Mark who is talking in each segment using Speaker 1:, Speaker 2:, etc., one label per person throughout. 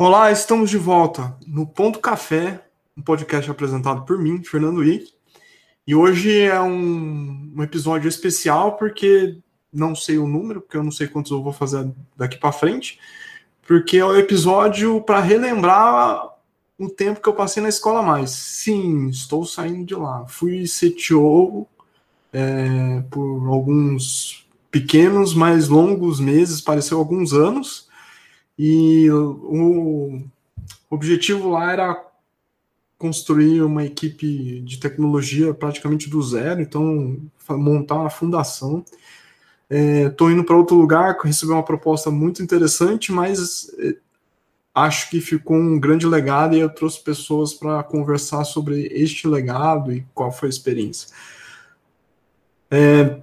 Speaker 1: Olá, estamos de volta no Ponto Café, um podcast apresentado por mim, Fernando Wick. E hoje é um, um, episódio especial porque não sei o número, porque eu não sei quantos eu vou fazer daqui para frente, porque é o um episódio para relembrar o tempo que eu passei na escola mais. Sim, estou saindo de lá. Fui CTO é, por alguns pequenos, mas longos meses, pareceu alguns anos e o objetivo lá era construir uma equipe de tecnologia praticamente do zero, então montar uma fundação. Estou é, indo para outro lugar, recebi uma proposta muito interessante, mas é, acho que ficou um grande legado e eu trouxe pessoas para conversar sobre este legado e qual foi a experiência. É,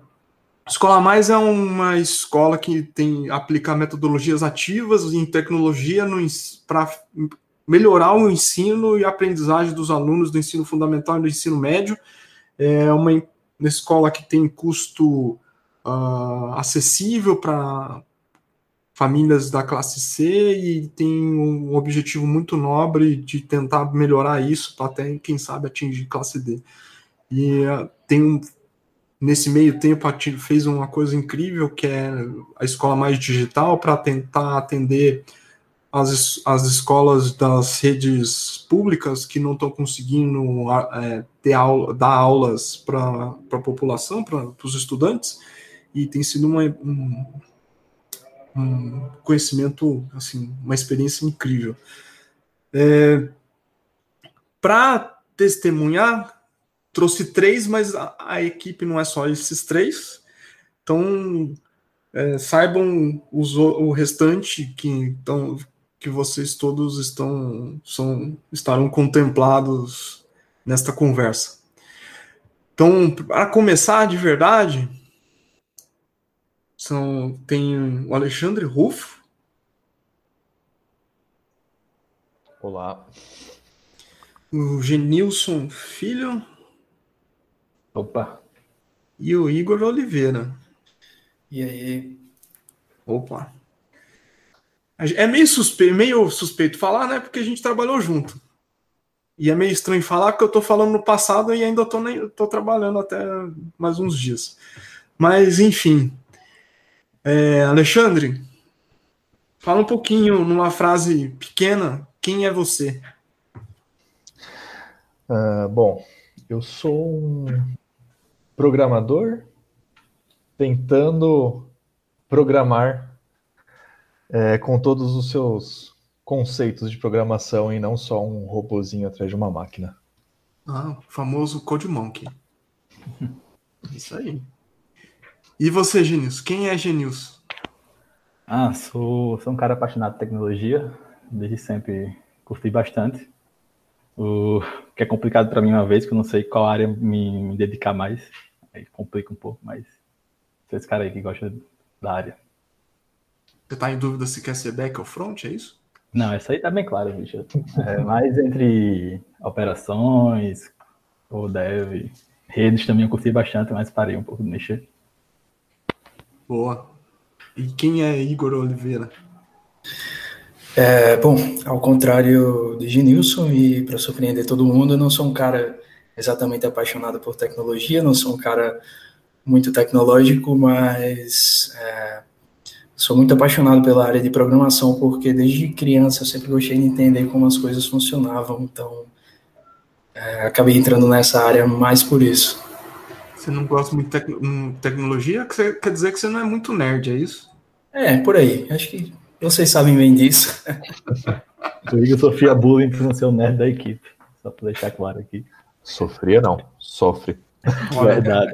Speaker 1: Escola Mais é uma escola que tem aplica metodologias ativas em tecnologia para melhorar o ensino e a aprendizagem dos alunos do ensino fundamental e do ensino médio. É uma, uma escola que tem custo uh, acessível para famílias da classe C e tem um objetivo muito nobre de tentar melhorar isso para até, quem sabe, atingir classe D. E uh, tem um nesse meio tempo fez uma coisa incrível que é a escola mais digital para tentar atender as, as escolas das redes públicas que não estão conseguindo é, ter aula, dar aulas para a população, para os estudantes, e tem sido uma, um, um, conhecimento, assim, uma experiência incrível. É, para testemunhar, trouxe três, mas a, a, equipe não é só esses três. Então, é, saibam os, o restante que, então, que vocês todos estão são, estarão contemplados nesta conversa. Então, para começar de verdade, são, tem o Alexandre Ruffo.
Speaker 2: Olá.
Speaker 1: O Genilson Filho.
Speaker 3: Opa.
Speaker 1: E o Igor Oliveira.
Speaker 4: E aí?
Speaker 1: Opa. É meio suspeito, meio suspeito falar, né? Porque a gente trabalhou junto. E é meio estranho falar porque eu tô falando no passado e ainda tô, tô trabalhando até mais uns dias. Mas, enfim. É, Alexandre, fala um pouquinho, numa frase pequena, quem é você?
Speaker 2: Uh, bom, eu sou um programador tentando programar é, com todos os seus conceitos de programação e não só um robozinho atrás de uma máquina.
Speaker 1: Ah, o famoso Code Monkey. Isso aí. E você, Genius? Quem é Genius?
Speaker 3: Ah, sou, sou um cara apaixonado por tecnologia. Desde sempre curti bastante. O que é complicado para mim uma vez, que eu não sei qual área me, me dedicar mais. Aí complica um pouco, mas esse cara aí que gosta da área.
Speaker 1: Você tá em dúvida se quer ser back ou front, é isso?
Speaker 3: Não, isso aí tá bem claro, bicho. É, mais entre operações, ou dev, redes também eu curti bastante, mas parei um pouco de mexer.
Speaker 1: Boa. E quem é Igor Oliveira?
Speaker 4: É, bom, ao contrário de Genilson, e para surpreender todo mundo, eu não sou um cara exatamente apaixonado por tecnologia, não sou um cara muito tecnológico, mas é, sou muito apaixonado pela área de programação, porque desde criança eu sempre gostei de entender como as coisas funcionavam, então é, acabei entrando nessa área mais por isso.
Speaker 1: Você não gosta muito de tec hum, tecnologia? Quer dizer que você não é muito nerd, é isso?
Speaker 4: É, por aí. Acho que vocês sabem bem disso.
Speaker 3: O Igor sofria bullying por não ser o nerd da equipe. Só para deixar claro aqui.
Speaker 2: Sofria não, sofre.
Speaker 3: Verdade.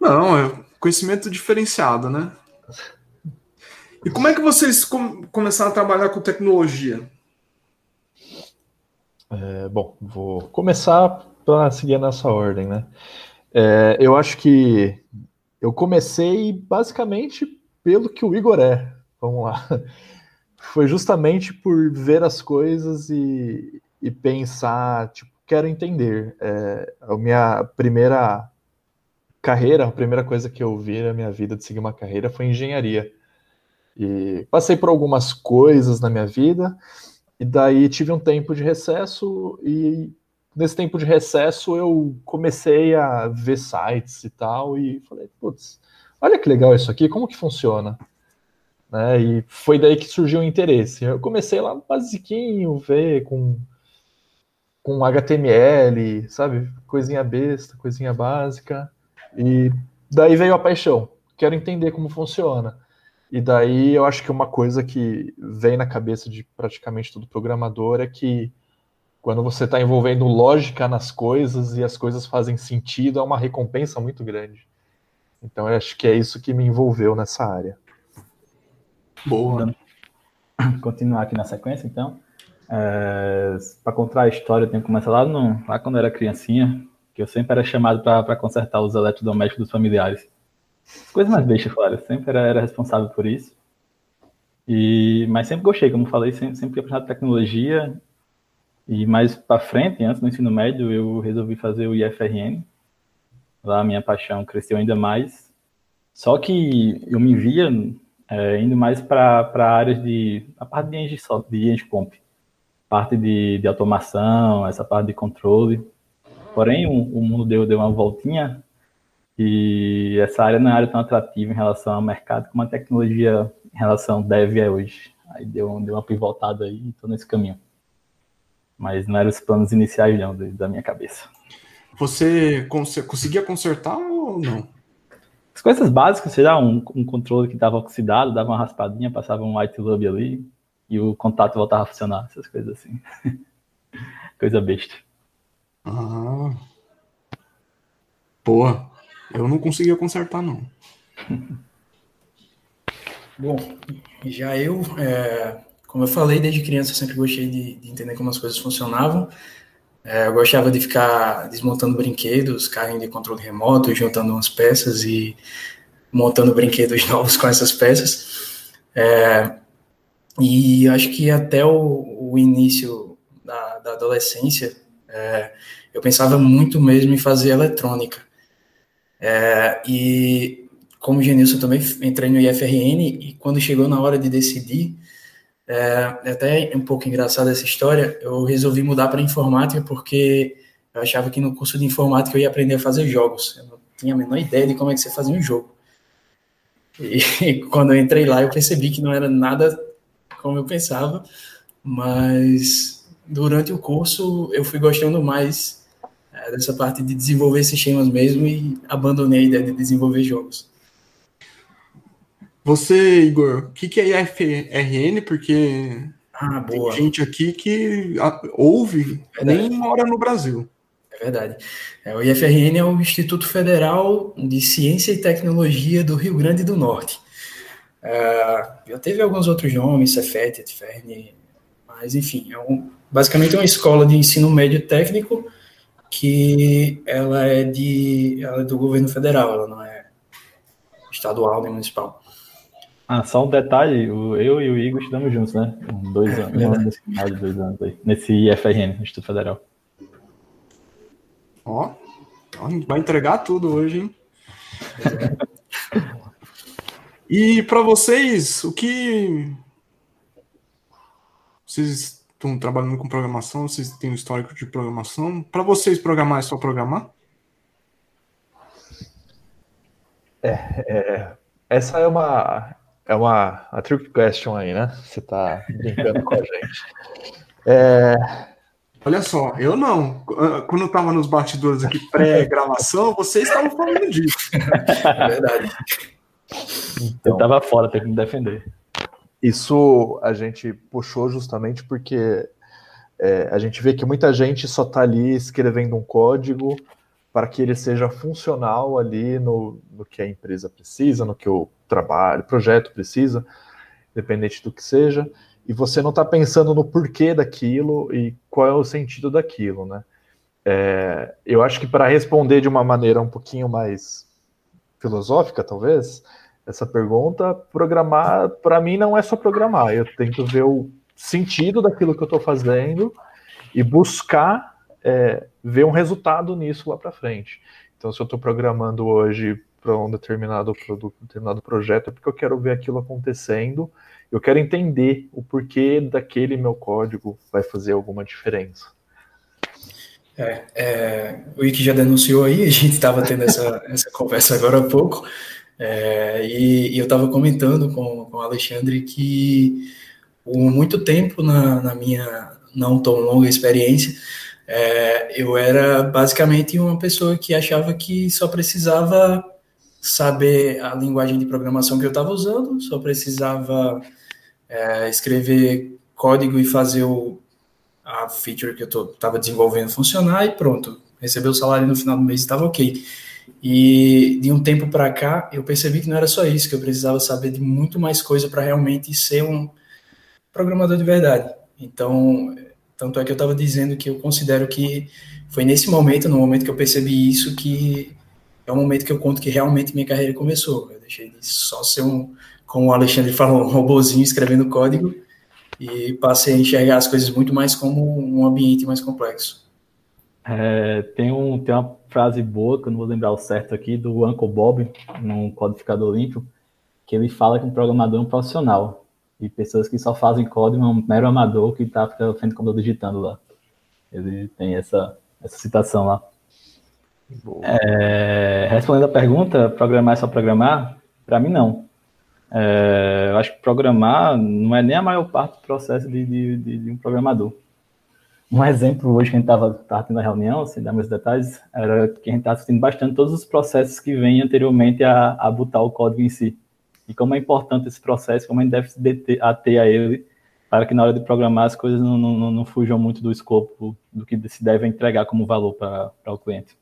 Speaker 1: Não, é conhecimento diferenciado, né? E como é que vocês com começaram a trabalhar com tecnologia?
Speaker 2: É, bom, vou começar para seguir nessa ordem, né? É, eu acho que eu comecei basicamente pelo que o Igor é. Vamos lá. Foi justamente por ver as coisas e, e pensar, tipo, quero entender. É, a minha primeira carreira, a primeira coisa que eu vi na minha vida de seguir uma carreira foi engenharia. E passei por algumas coisas na minha vida, e daí tive um tempo de recesso, e nesse tempo de recesso eu comecei a ver sites e tal, e falei, putz, olha que legal isso aqui, como que funciona? Né? E foi daí que surgiu o interesse. Eu comecei lá basiquinho, ver com, com HTML, sabe? Coisinha besta, coisinha básica. E daí veio a paixão. Quero entender como funciona. E daí eu acho que uma coisa que vem na cabeça de praticamente todo programador é que quando você está envolvendo lógica nas coisas e as coisas fazem sentido, é uma recompensa muito grande. Então eu acho que é isso que me envolveu nessa área.
Speaker 3: Boa. Continuar aqui na sequência, então. É, para contar a história, eu tenho que começar lá, no, lá quando eu era criancinha, que eu sempre era chamado para consertar os eletrodomésticos dos familiares. As coisas mais bestas, claro. Sempre era, era, responsável por isso. E, mas sempre gostei, como falei, sempre, sempre de tecnologia. E mais para frente, antes do ensino médio, eu resolvi fazer o IFRN. Lá a minha paixão cresceu ainda mais. Só que eu me via é, indo mais para áreas de a parte de engine, de engine comp, parte de, de automação, essa parte de controle. Porém, o, o mundo deu, deu uma voltinha e essa área não é área tão atrativa em relação ao mercado como a tecnologia em relação ao dev é hoje. Aí deu, deu uma pivotada aí e estou nesse caminho. Mas não eram os planos iniciais não, da minha cabeça.
Speaker 1: Você cons conseguia consertar ou não?
Speaker 3: As coisas básicas, sei lá, um, um controle que estava oxidado, dava uma raspadinha, passava um white lube ali e o contato voltava a funcionar, essas coisas assim. Coisa besta.
Speaker 1: Ah. Boa. Eu não conseguia consertar, não.
Speaker 4: Bom, já eu, é, como eu falei, desde criança eu sempre gostei de, de entender como as coisas funcionavam. É, eu gostava de ficar desmontando brinquedos, carrinho de controle remoto, juntando umas peças e montando brinquedos novos com essas peças. É, e acho que até o, o início da, da adolescência, é, eu pensava muito mesmo em fazer eletrônica. É, e como Genilson também entrei no IFRN e quando chegou na hora de decidir, é, é até um pouco engraçada essa história. Eu resolvi mudar para informática porque eu achava que no curso de informática eu ia aprender a fazer jogos. Eu não tinha a menor ideia de como é que você fazia um jogo. E, quando eu entrei lá, eu percebi que não era nada como eu pensava, mas durante o curso eu fui gostando mais é, dessa parte de desenvolver sistemas mesmo e abandonei a ideia de desenvolver jogos.
Speaker 1: Você, Igor, o que, que é IFRN? Porque
Speaker 4: ah,
Speaker 1: tem gente aqui que ouve, nem mora no Brasil.
Speaker 4: É verdade. É, o IFRN é o Instituto Federal de Ciência e Tecnologia do Rio Grande do Norte. É, já teve alguns outros nomes, Cefet, Etfern, mas enfim, é um, basicamente é uma escola de ensino médio técnico que ela é, de, ela é do governo federal, ela não é estadual nem municipal.
Speaker 3: Ah, só um detalhe, eu e o Igor estudamos juntos, né? Dois anos, é nesse final de dois anos aí, nesse IFRN, Instituto Federal.
Speaker 1: Ó, a gente vai entregar tudo hoje, hein? e para vocês, o que vocês estão trabalhando com programação? Vocês têm um histórico de programação? Para vocês, programar é só programar?
Speaker 2: É, é, essa é uma é uma, uma trick question aí, né? Você tá brincando com a gente. É...
Speaker 1: Olha só, eu não. Quando eu tava nos bastidores aqui pré-gravação, vocês estavam falando disso.
Speaker 3: É verdade. Então, eu tava fora, tem que me defender.
Speaker 2: Isso a gente puxou justamente porque é, a gente vê que muita gente só tá ali escrevendo um código para que ele seja funcional ali no, no que a empresa precisa, no que o trabalho, projeto precisa, independente do que seja, e você não está pensando no porquê daquilo e qual é o sentido daquilo, né? É, eu acho que para responder de uma maneira um pouquinho mais filosófica, talvez, essa pergunta, programar, para mim, não é só programar. Eu tento ver o sentido daquilo que eu estou fazendo e buscar é, ver um resultado nisso lá para frente. Então, se eu estou programando hoje para um determinado produto, determinado projeto, é porque eu quero ver aquilo acontecendo, eu quero entender o porquê daquele meu código vai fazer alguma diferença.
Speaker 4: É, é, o Ike já denunciou aí, a gente estava tendo essa, essa conversa agora há pouco, é, e, e, eu estava comentando com, com o Alexandre que por muito tempo na, na minha não tão longa experiência, é, eu era basicamente uma pessoa que achava que só precisava saber a linguagem de programação que eu estava usando, só precisava é, escrever código e fazer o, a feature que eu estava desenvolvendo funcionar e pronto, receber o salário no final do mês estava ok. E de um tempo para cá, eu percebi que não era só isso, que eu precisava saber de muito mais coisa para realmente ser um programador de verdade. Então, tanto é que eu estava dizendo que eu considero que foi nesse momento, no momento que eu percebi isso, que é o momento que eu conto que realmente minha carreira começou. Eu deixei de só ser um, como o Alexandre falou, um robozinho escrevendo código e passei a enxergar as coisas muito mais como um ambiente mais complexo.
Speaker 3: É, tem, um, tem uma frase boa, que eu não vou lembrar o certo aqui, do Uncle Bob, no Codificador Limpo, que ele fala que um programador é um profissional. E pessoas que só fazem código é um mero amador que está frente do computador digitando lá. Ele tem essa, essa citação lá. É, respondendo a pergunta, programar é só programar? Para mim, não. É, eu acho que programar não é nem a maior parte do processo de, de, de, de um programador. Um exemplo hoje que a gente estava tendo a reunião, sem dar meus detalhes, era que a gente está assistindo bastante todos os processos que vêm anteriormente a, a botar o código em si e como é importante esse processo, como a gente deve se deter, ater a ele, para que na hora de programar as coisas não, não, não fujam muito do escopo do que se deve entregar como valor para o cliente.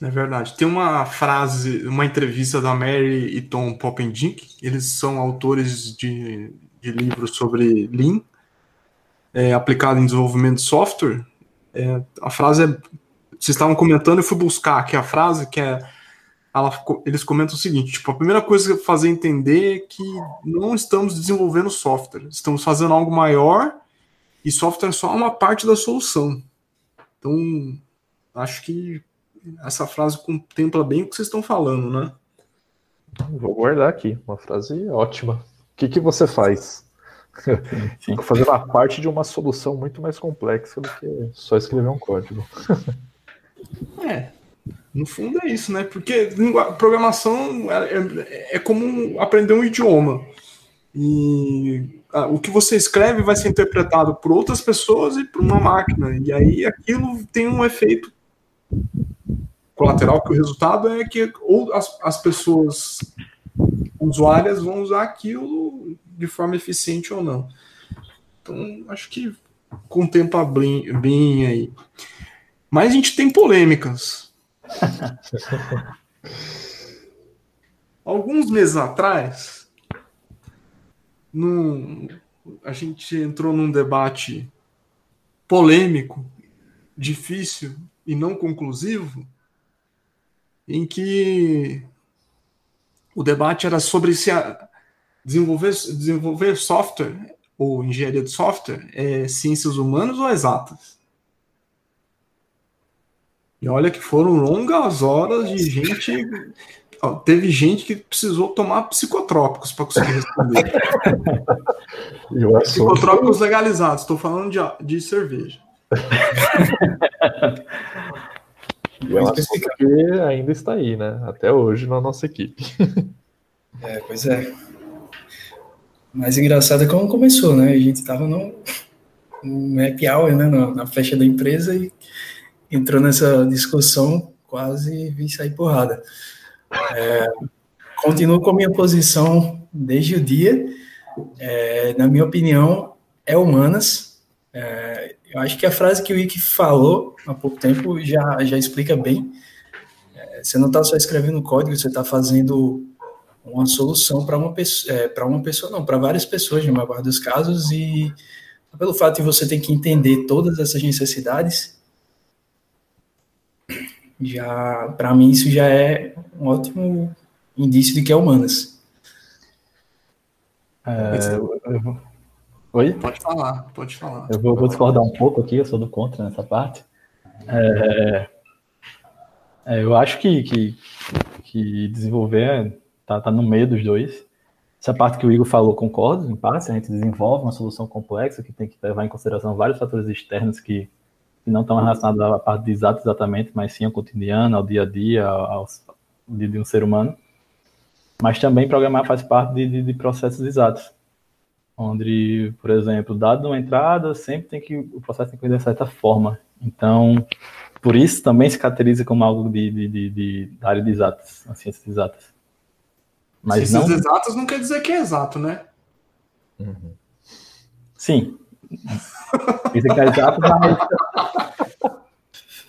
Speaker 1: É verdade. Tem uma frase, uma entrevista da Mary e Tom Poppendink, eles são autores de, de livros sobre Lean, é, aplicado em desenvolvimento de software. É, a frase é. Vocês estavam comentando, eu fui buscar aqui a frase, que é ela, eles comentam o seguinte: tipo, a primeira coisa que fazer entender é que não estamos desenvolvendo software, estamos fazendo algo maior e software é só uma parte da solução. Então, acho que essa frase contempla bem o que vocês estão falando, né?
Speaker 2: Vou guardar aqui, uma frase ótima. O que, que você faz? Estou fazendo a parte de uma solução muito mais complexa do que só escrever um código.
Speaker 1: é, no fundo é isso, né? Porque programação é, é, é como aprender um idioma. E ah, o que você escreve vai ser interpretado por outras pessoas e por uma máquina. E aí aquilo tem um efeito colateral, que o resultado é que ou as, as pessoas usuárias vão usar aquilo de forma eficiente ou não. Então, acho que contempla bem, bem aí. Mas a gente tem polêmicas. Alguns meses atrás, num, a gente entrou num debate polêmico, difícil e não conclusivo, em que o debate era sobre se desenvolver, desenvolver software ou engenharia de software é ciências humanas ou exatas. E olha que foram longas horas de gente. Ó, teve gente que precisou tomar psicotrópicos para conseguir responder. psicotrópicos legalizados, estou falando de, de cerveja.
Speaker 2: E é um que ainda está aí, né? Até hoje na nossa equipe.
Speaker 4: É, pois é. Mais engraçado é como começou, né? A gente estava no, no happy hour, né? Na, na festa da empresa e entrou nessa discussão, quase vi sair porrada. É, continuo com a minha posição desde o dia. É, na minha opinião, é humanas. É, eu acho que a frase que o Ike falou há pouco tempo já, já explica bem. É, você não está só escrevendo código, você está fazendo uma solução para uma pessoa, é, para uma pessoa não, para várias pessoas, na maior parte dos casos, e pelo fato de você ter que entender todas essas necessidades, já para mim isso já é um ótimo indício de que é humanas.
Speaker 3: É, Oi?
Speaker 1: Pode falar, pode falar.
Speaker 3: Eu vou, vou, discordar um pouco aqui, eu sou do contra nessa parte. É, É, eu acho que, que, que desenvolver tá, tá no meio dos dois. Essa parte que o Igor falou, concordo, em parte, a gente desenvolve uma solução complexa que tem que levar em consideração vários fatores externos que, que não estão relacionados à parte de exato exatamente, mas sim ao cotidiano, ao dia a dia, ao, ao de, de um ser humano. Mas também programar faz parte de, de, de processos exatos onde, por exemplo, dado uma entrada, sempre tem que o processo tem que ir de certa forma. Então, por isso também se caracteriza como algo de, de, de, de da área de exatas, as ciências exatas.
Speaker 1: Mas ciências não... exatas não quer dizer que é exato, né?
Speaker 3: Uhum. Sim. Isso é que é exato, mas...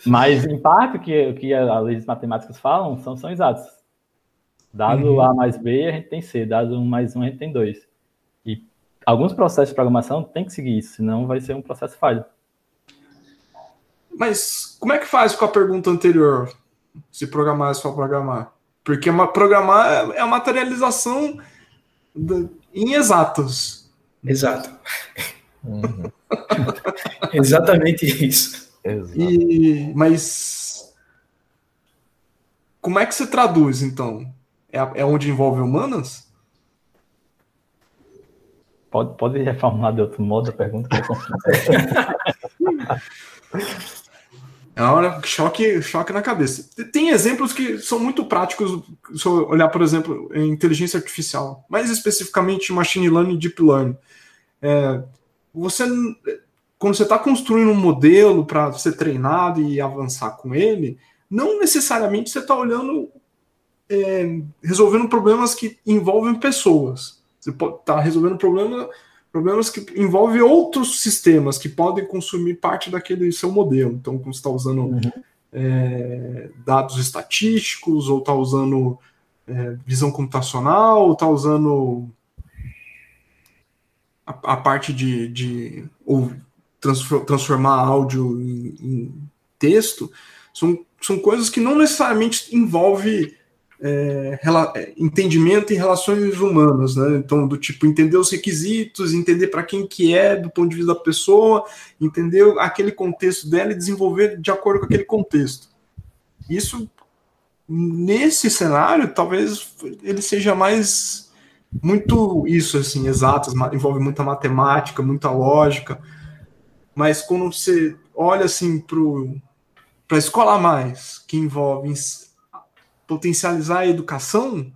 Speaker 3: mas em parte o que, que as leis matemáticas falam são, são exatos. Dado uhum. A mais B, a gente tem C. Dado 1 mais 1, a gente tem 2 alguns processos de programação tem que seguir isso, senão vai ser um processo falho.
Speaker 1: Mas como é que faz com a pergunta anterior? Se programar é só programar? Porque uma, programar é a materialização de, em exatos.
Speaker 4: Exato. Uhum. Exatamente isso.
Speaker 1: E, mas como é que você traduz, então? É, é onde envolve humanas?
Speaker 3: Pode, pode reformular de outro modo a pergunta?
Speaker 1: é uma hora choque, choque na cabeça. Tem exemplos que são muito práticos, se eu olhar, por exemplo, em inteligência artificial, mais especificamente machine learning e deep learning. É, você, quando você está construindo um modelo para ser treinado e avançar com ele, não necessariamente você está olhando, é, resolvendo problemas que envolvem pessoas. Você pode estar tá resolvendo problema, problemas que envolvem outros sistemas que podem consumir parte daquele seu modelo. Então, como você está usando uhum. é, dados estatísticos, ou está usando é, visão computacional, ou está usando a, a, parte de, de ou transformar áudio em, em texto, são, são coisas que não necessariamente envolvem é, é, entendimento em relações humanas, né? Então, do tipo, entender os requisitos, entender para quem que é do ponto de vista da pessoa, entender aquele contexto dela e desenvolver de acordo com aquele contexto. Isso, nesse cenário, talvez ele seja mais muito isso, assim, exatas, envolve muita matemática, muita lógica, mas quando você olha, assim, para a escola mais, que envolve potencializar a educação?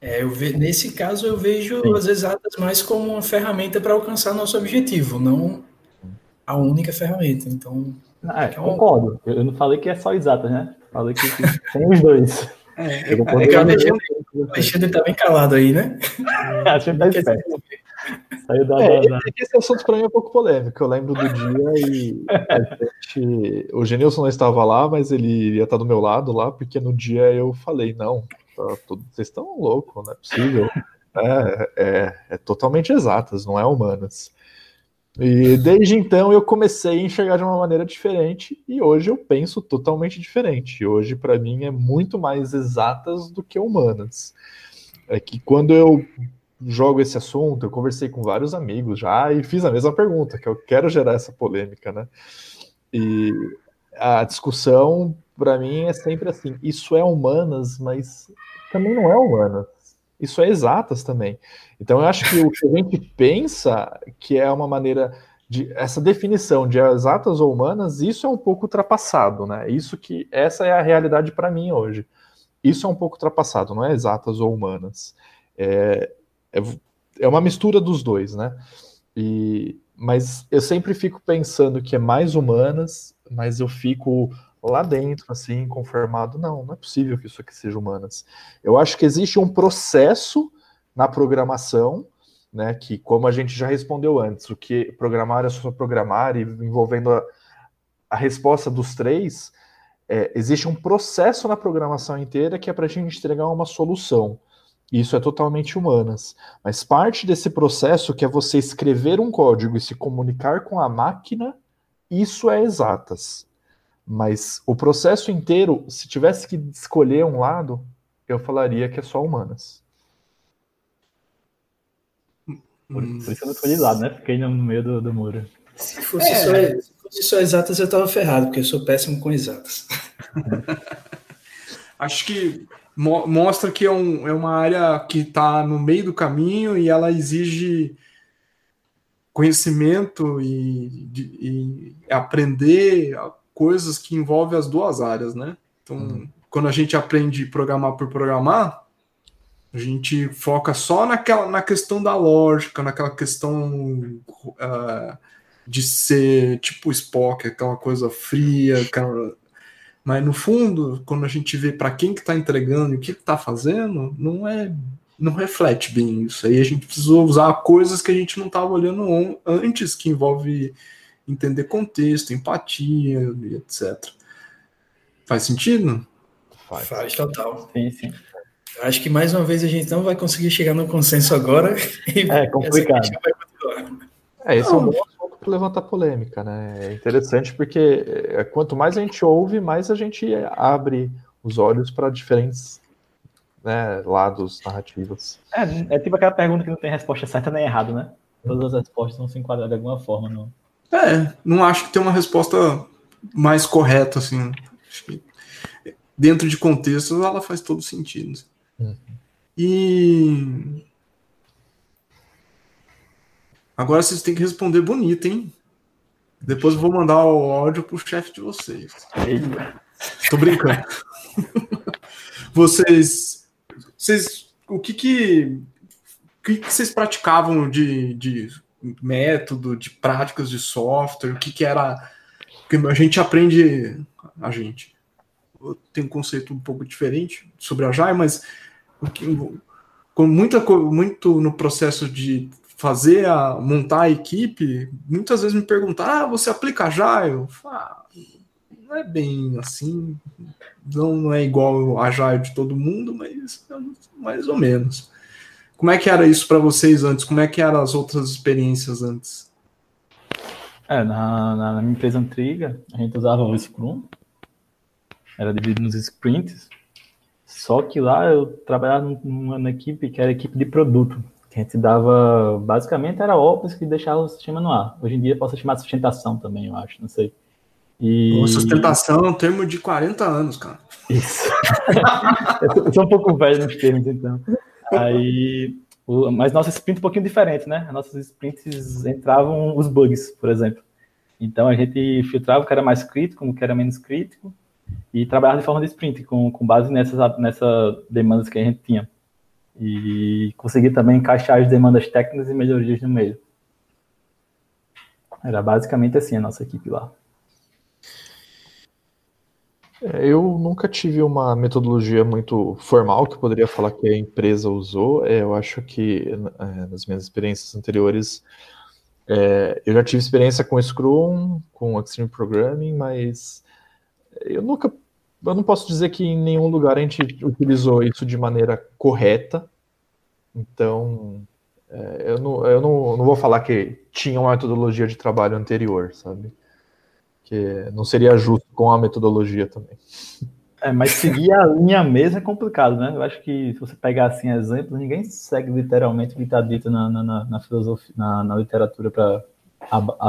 Speaker 4: É, eu ve... Nesse caso, eu vejo Sim. as exatas mais como uma ferramenta para alcançar nosso objetivo, não a única ferramenta. Então.
Speaker 3: Ah, é, concordo. Eu não falei que é só exatas, né? Falei que tem os dois.
Speaker 4: É, eu é, é, o Alexandre está bem calado aí, né?
Speaker 3: Acho que tá esperto.
Speaker 2: Saiu da, é, da. Esse assunto para mim é um pouco polêmico. Eu lembro do dia e gente, o Genilson não estava lá, mas ele ia estar do meu lado lá, porque no dia eu falei: não, tá, tudo, vocês estão loucos, não é possível. É, é, é, totalmente exatas, não é humanas. E desde então eu comecei a enxergar de uma maneira diferente e hoje eu penso totalmente diferente. Hoje, para mim, é muito mais exatas do que humanas. É que quando eu jogo esse assunto, eu conversei com vários amigos já e fiz a mesma pergunta, que eu quero gerar essa polêmica, né? E a discussão, para mim, é sempre assim: isso é humanas, mas também não é humanas. Isso é exatas também. Então, eu acho que o que a gente pensa que é uma maneira de essa definição de exatas ou humanas, isso é um pouco ultrapassado, né? Isso que essa é a realidade para mim hoje. Isso é um pouco ultrapassado, não é exatas ou humanas. É, é, é uma mistura dos dois, né? E, mas eu sempre fico pensando que é mais humanas, mas eu fico lá dentro, assim, conformado, não, não é possível que isso aqui seja humanas. Eu acho que existe um processo na programação, né, que como a gente já respondeu antes, o que programar é só programar e envolvendo a, a resposta dos três, é, existe um processo na programação inteira que é para a gente entregar uma solução. Isso é totalmente humanas. Mas parte desse processo, que é você escrever um código e se comunicar com a máquina, isso é exatas. Mas o processo inteiro, se tivesse que escolher um lado, eu falaria que é só humanas.
Speaker 3: Por, por isso eu não escolhi lado, né? Fiquei no meio do, do muro.
Speaker 4: Se fosse, é. só, se fosse só exatas, eu tava ferrado, porque eu sou péssimo com exatas.
Speaker 1: Acho que mo mostra que é, um, é uma área que está no meio do caminho e ela exige conhecimento e, e, aprender coisas que envolvem as duas áreas, né? Então, uhum. quando a gente aprende programar por programar, a gente foca só naquela, na questão da lógica, naquela questão uh, de ser tipo Spock, aquela coisa fria, aquela... mas no fundo, quando a gente vê para quem que está entregando e o que está fazendo, não é não reflete bem isso. Aí a gente precisou usar coisas que a gente não estava olhando antes, que envolve entender contexto, empatia, etc. Faz sentido?
Speaker 4: Faz, Faz total.
Speaker 3: Sim, sim.
Speaker 4: Acho que mais uma vez a gente não vai conseguir chegar no consenso agora.
Speaker 3: é complicado.
Speaker 2: É, esse não. é levantar polêmica, né? É interessante porque é, quanto mais a gente ouve, mais a gente abre os olhos para diferentes né, lados narrativos.
Speaker 3: É, é tipo aquela pergunta que não tem resposta certa nem errada, né? Todas as respostas vão se enquadrar de alguma forma. No...
Speaker 1: É, não acho que tem uma resposta mais correta, assim. dentro de contextos ela faz todo sentido. Uhum. E. Agora vocês têm que responder bonito, hein? Depois eu vou mandar o áudio pro chefe de vocês. Tô brincando. vocês, vocês, o que que, o que, que vocês praticavam de, de método, de práticas de software? O que que era? Porque a gente aprende, a gente tem um conceito um pouco diferente sobre a Jai, mas com muita muito no processo de fazer a montar a equipe, muitas vezes me perguntam: "Ah, você aplica Agile?" Ah, não é bem assim, não, não é igual o Agile de todo mundo, mas mais ou menos. Como é que era isso para vocês antes? Como é que eram as outras experiências antes?
Speaker 3: É, na, na, minha empresa antiga, a gente usava o Scrum, era dividido nos sprints, só que lá eu trabalhava numa equipe que era equipe de produto. Que a gente dava, basicamente era Ops que deixava o sistema no ar. Hoje em dia posso chamar de sustentação também, eu acho, não sei.
Speaker 1: E... Sustentação é um termo de 40 anos, cara.
Speaker 3: Isso. eu sou um pouco velho nos termos, então. Aí, o, mas nossa sprint é um pouquinho diferente, né? Nossas sprints entravam os bugs, por exemplo. Então a gente filtrava o que era mais crítico, o que era menos crítico, e trabalhar de forma de sprint, com, com base nessas, nessas demandas que a gente tinha. E conseguir também encaixar as demandas técnicas e melhorias no meio. Era basicamente assim a nossa equipe lá.
Speaker 2: É, eu nunca tive uma metodologia muito formal que poderia falar que a empresa usou. É, eu acho que é, nas minhas experiências anteriores, eu já tive experiência com Scrum, com Extreme Programming, mas eu nunca, eu não posso dizer que em nenhum lugar a gente utilizou isso de maneira correta. Então, é, eu, não, eu não, não vou falar que tinha uma metodologia de trabalho anterior, sabe? Que não seria justo com a metodologia também.
Speaker 3: É, mas seguir a linha mesmo é complicado, né? Eu acho que se você pegar assim exemplos, ninguém segue literalmente o que está dito na, na, na, filosofia, na, na literatura para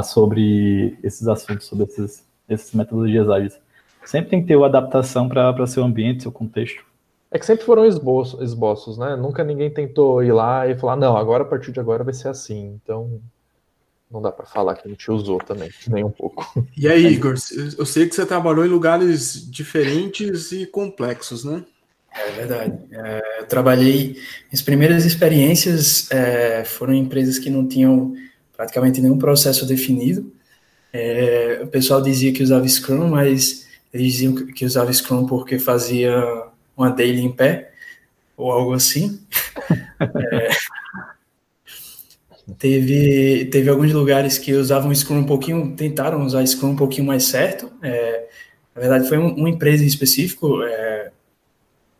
Speaker 3: sobre esses assuntos, sobre esses, essas metodologias ágeis. Sempre tem que ter uma adaptação para seu ambiente, seu contexto.
Speaker 2: É que sempre foram esboços, esboços, né? Nunca ninguém tentou ir lá e falar, não, agora a partir de agora vai ser assim. Então, não dá para falar que a gente usou também, nem um pouco.
Speaker 1: E aí, Igor, eu sei que você trabalhou em lugares diferentes e complexos, né?
Speaker 4: É verdade. É, eu trabalhei. As primeiras experiências é, foram em empresas que não tinham praticamente nenhum processo definido. É, o pessoal dizia que usava Scrum, mas eles diziam que usava Scrum porque fazia uma daily em pé, ou algo assim. é, teve, teve alguns lugares que usavam Scrum um pouquinho, tentaram usar Scrum um pouquinho mais certo. É, na verdade, foi um, uma empresa em específico, é,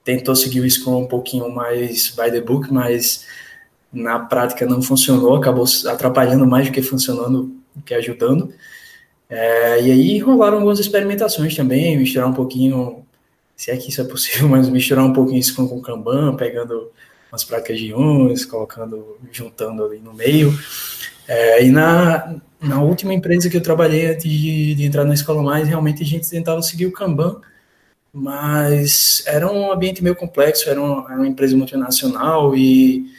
Speaker 4: tentou seguir o Scrum um pouquinho mais by the book, mas na prática não funcionou, acabou atrapalhando mais do que funcionando, do que ajudando. É, e aí rolaram algumas experimentações também, misturar um pouquinho, se é que isso é possível, mas misturar um pouquinho isso com, com Kanban, pegando umas práticas de uns, colocando, juntando ali no meio. É, e na, na última empresa que eu trabalhei antes de, de, entrar na Escola Mais, realmente a gente tentava seguir o Kanban, mas era um ambiente meio complexo, era uma, era uma empresa multinacional e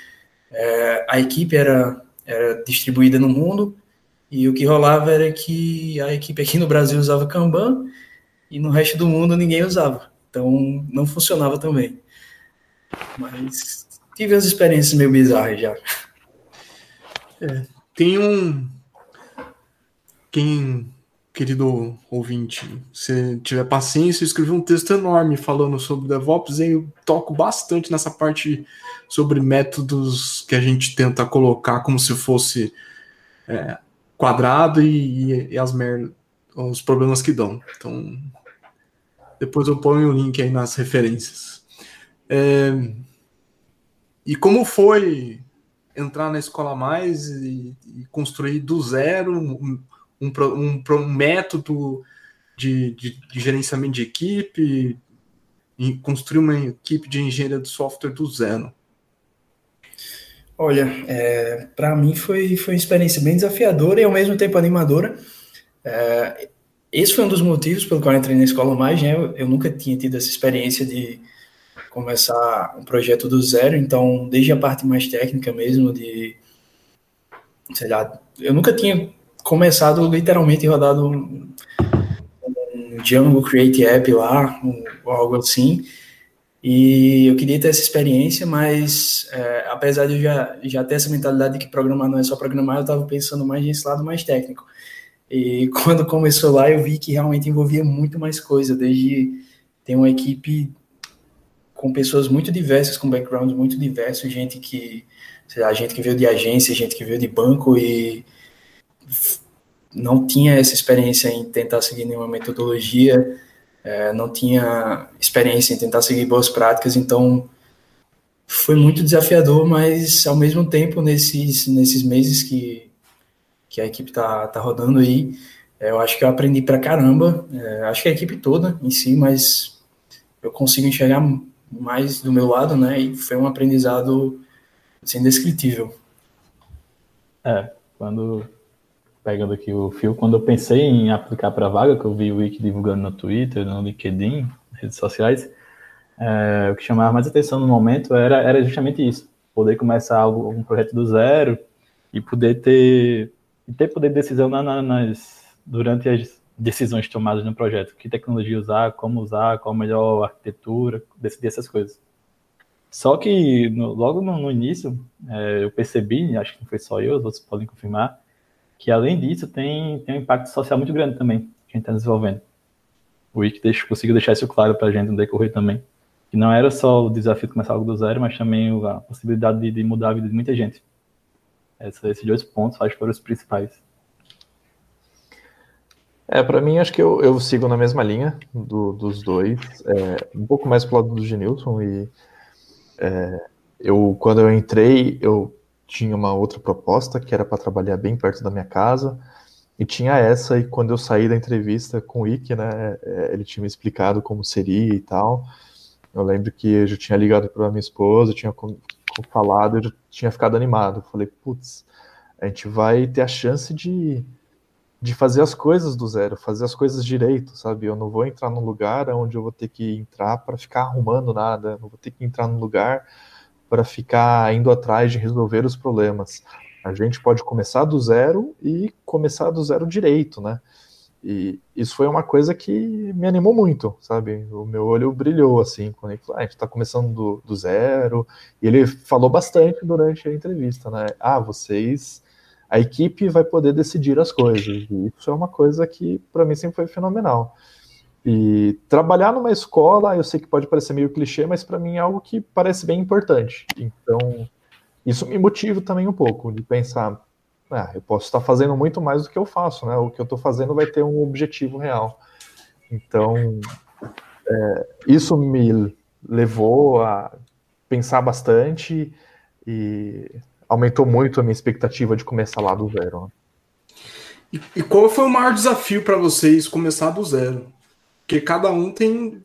Speaker 4: é, a equipe era, era distribuída no mundo e o que rolava era que a equipe aqui no Brasil usava Kanban e no resto do mundo ninguém usava. Então não funcionava também. Mas tive as experiências meio bizarras já.
Speaker 1: É, tem um. Quem, querido ouvinte, se tiver paciência, escrevi um texto enorme falando sobre DevOps e eu toco bastante nessa parte sobre métodos que a gente tenta colocar como se fosse é, quadrado e, e as mer os problemas que dão. Então, depois eu ponho o link aí nas referências. É, e como foi entrar na escola mais e, e construir do zero um, um, um, um método de, de, de, gerenciamento de equipe construir uma equipe de engenharia de software do zero?
Speaker 4: Olha, é, para mim foi, foi uma experiência bem desafiadora e ao mesmo tempo animadora. É, esse foi um dos motivos pelo qual entrei na escola mais, né? Eu, eu, nunca tinha tido essa experiência de começar um projeto do zero, então desde a parte mais técnica mesmo de sei lá, eu nunca tinha começado literalmente rodado um, um Django Create App lá, um, algo assim. E eu queria ter essa experiência, mas é, apesar de eu já, já ter essa mentalidade de que programar não é só programar, eu estava pensando mais nesse lado mais técnico. E quando começou lá, eu vi que realmente envolvia muito mais coisa, desde ter uma equipe com pessoas muito diversas, com backgrounds muito diversos, gente que, sei lá, gente que veio de agência, gente que veio de banco e não tinha essa experiência em tentar seguir nenhuma metodologia, é, não tinha experiência em tentar seguir boas práticas, então foi muito desafiador, mas ao mesmo tempo, nesses, nesses meses que que a equipe tá, tá rodando aí. É, eu acho que eu aprendi pra caramba. É, acho que a equipe toda em si, mas eu consigo enxergar mais do meu lado, né? E foi um aprendizado assim, indescritível.
Speaker 3: É, quando pegando aqui o fio, quando eu pensei em aplicar para vaga, que eu vi o Wiki divulgando no Twitter, no LinkedIn, redes sociais, é, o que chamava mais atenção no momento era, era justamente isso, poder começar algo, um projeto do zero e poder ter ter poder de decisão na, na, nas, durante as decisões tomadas no projeto. Que tecnologia usar, como usar, qual a melhor arquitetura, decidir essas coisas. Só que no, logo no, no início, é, eu percebi, acho que não foi só eu, os outros podem confirmar, que além disso tem, tem um impacto social muito grande também que a gente está desenvolvendo. O Wiki deixa, conseguiu deixar isso claro para a gente no decorrer também. Que não era só o desafio de começar algo do zero, mas também a possibilidade de, de mudar a vida de muita gente. Essa, esses dois pontos acho que foram os principais.
Speaker 2: É, para mim, acho que eu, eu sigo na mesma linha do, dos dois, é, um pouco mais pro lado do Genilson, e é, eu, quando eu entrei, eu tinha uma outra proposta, que era para trabalhar bem perto da minha casa, e tinha essa, e quando eu saí da entrevista com o Ike, né, é, ele tinha me explicado como seria e tal, eu lembro que eu já tinha ligado para minha esposa, tinha falado, eu já tinha ficado animado. Falei, putz, a gente vai ter a chance de, de fazer as coisas do zero, fazer as coisas direito, sabe? Eu não vou entrar num lugar onde eu vou ter que entrar para ficar arrumando nada, não vou ter que entrar num lugar para ficar indo atrás de resolver os problemas. A gente pode começar do zero e começar do zero direito, né? E isso foi uma coisa que me animou muito, sabe? O meu olho brilhou, assim, quando ele falou, ah, a gente está começando do, do, zero. E ele falou bastante durante a entrevista, né? Ah, vocês, a equipe vai poder decidir as coisas. E isso é uma coisa que, para mim, sempre foi fenomenal. E trabalhar numa escola, eu sei que pode parecer meio clichê, mas para mim é algo que parece bem importante. Então, isso me motiva também um pouco, de pensar, ah, eu posso estar fazendo muito mais do que eu faço, né? O que eu estou fazendo vai ter um objetivo real. Então, é, isso me levou a pensar bastante e aumentou muito a minha expectativa de começar lá do zero. Né?
Speaker 1: E, e, qual foi o maior desafio para vocês começar do zero? Porque cada um tem,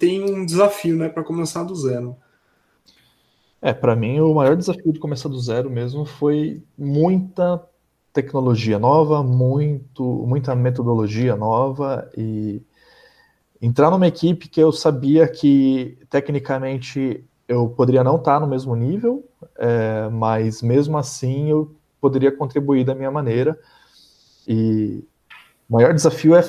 Speaker 1: tem um desafio, né, para começar do zero.
Speaker 2: É, para mim o maior desafio de começar do zero mesmo foi muita tecnologia nova, muito, muita metodologia nova e entrar numa equipe que eu sabia que tecnicamente eu poderia não estar no mesmo nível, é, mas mesmo assim eu poderia contribuir da minha maneira. E o maior desafio é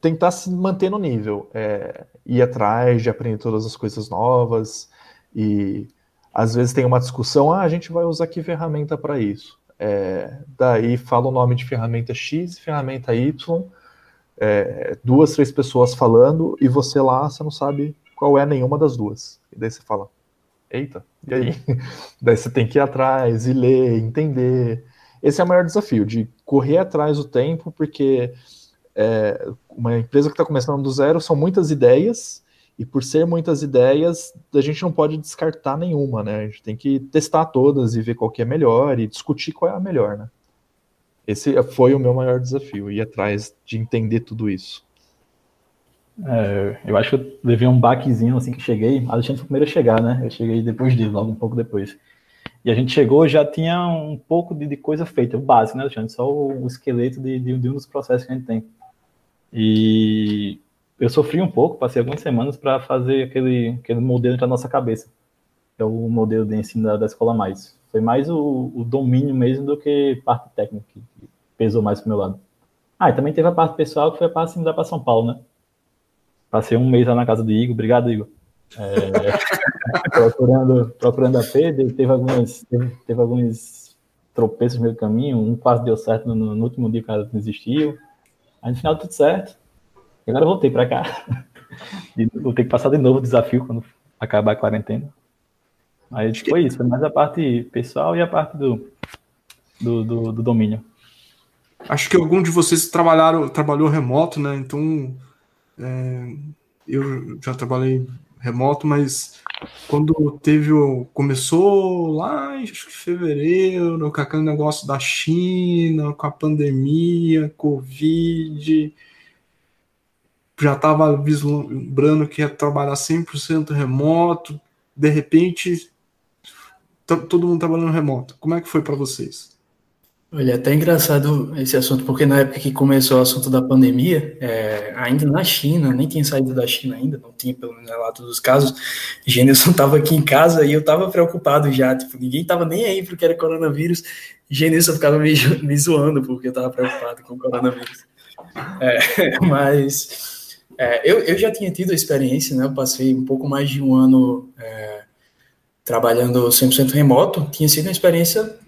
Speaker 2: tentar se manter no nível, é, ir atrás de aprender todas as coisas novas e às vezes tem uma discussão, ah, a gente vai usar que ferramenta para isso. É, daí fala o nome de ferramenta X e ferramenta Y, é, duas, três pessoas falando e você lá, você não sabe qual é nenhuma das duas. E daí você fala, eita, e aí? daí você tem que ir atrás e ler, entender. Esse é o maior desafio, de correr atrás do tempo, porque é, uma empresa que está começando do zero são muitas ideias, e por ser muitas ideias, a gente não pode descartar nenhuma, né? A gente tem que testar todas e ver qual que é melhor e discutir qual é a melhor, né? Esse foi o meu maior desafio, ir atrás de entender tudo isso.
Speaker 3: É, eu acho que eu levei um baquezinho assim que cheguei. Alexandre foi o primeiro a chegar, né? Eu cheguei depois dele, logo um pouco depois. E a gente chegou já tinha um pouco de, de coisa feita, o básico, né, Alexandre? Só o, o esqueleto de, de, de, um dos processos que a gente tem. E eu sofri um pouco, passei algumas semanas para fazer aquele, aquele modelo da nossa cabeça, que é o modelo de ensino da, da Escola Mais. Foi mais o, o, domínio mesmo do que parte técnica, que, pesou mais pro meu lado. Ah, e também teve a parte pessoal, que foi a parte de mudar para São Paulo, né? Passei um mês lá na casa do Igor, obrigado, Igor. É, procurando, procurando a Pedro, teve algumas, teve, teve alguns tropeços no meio do caminho, um quase deu certo no, no último dia que ela desistiu. Aí no final tudo certo. E agora eu voltei para cá. E vou ter que passar de novo o desafio quando acabar a quarentena. Aí foi isso, foi mais a parte pessoal e a parte do, do, do, do domínio.
Speaker 1: Acho que algum de vocês trabalharam, trabalhou remoto, né? Então é, eu já trabalhei remoto, mas quando teve o. Começou lá em fevereiro, com aquele negócio da China, com a pandemia, Covid, já estava vislumbrando que ia trabalhar 100% remoto, de repente todo mundo trabalhando remoto. Como é que foi para vocês?
Speaker 4: Olha, é até engraçado esse assunto, porque na época que começou o assunto da pandemia, é, ainda na China, nem tinha saído da China ainda, não tinha pelo menos relato dos casos, Gênilson estava aqui em casa e eu estava preocupado já, tipo, ninguém estava nem aí porque era coronavírus, Gênilson ficava me, me zoando porque eu estava preocupado com o coronavírus. É, mas é, eu, eu já tinha tido a experiência, né, eu passei um pouco mais de um ano é, trabalhando 100% remoto, tinha sido uma experiência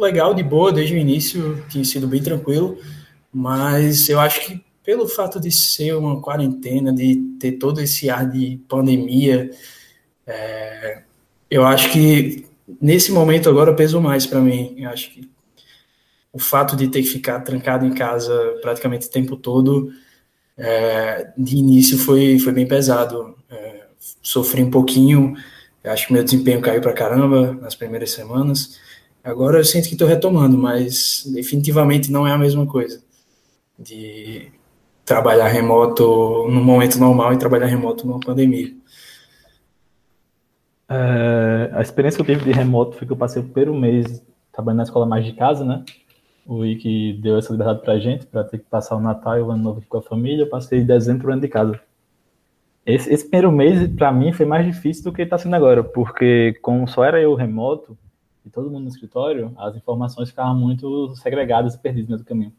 Speaker 4: legal, de boa, desde o início, tinha sido bem tranquilo, mas eu acho que pelo fato de ser uma quarentena, de ter todo esse ar de pandemia, é, eu acho que nesse momento agora pesou mais para mim. Eu acho que o fato de ter que ficar trancado em casa praticamente o tempo todo, é, de início foi, foi bem pesado. É, sofri um pouquinho, acho que meu desempenho caiu para caramba nas primeiras semanas. Agora eu sinto que estou retomando, mas definitivamente não é a mesma coisa de trabalhar remoto no momento normal e trabalhar remoto numa pandemia.
Speaker 3: É, a experiência que eu tive de remoto foi que eu passei o primeiro mês trabalhando na escola mais de casa, né? O que deu essa liberdade pra gente, para ter que passar o Natal e o Ano Novo com a família. Eu passei dezembro ano de casa. Esse, esse primeiro mês, para mim, foi mais difícil do que está sendo agora, porque como só era eu remoto, e todo mundo no escritório, as informações ficavam muito segregadas e perdidas no meio do caminho.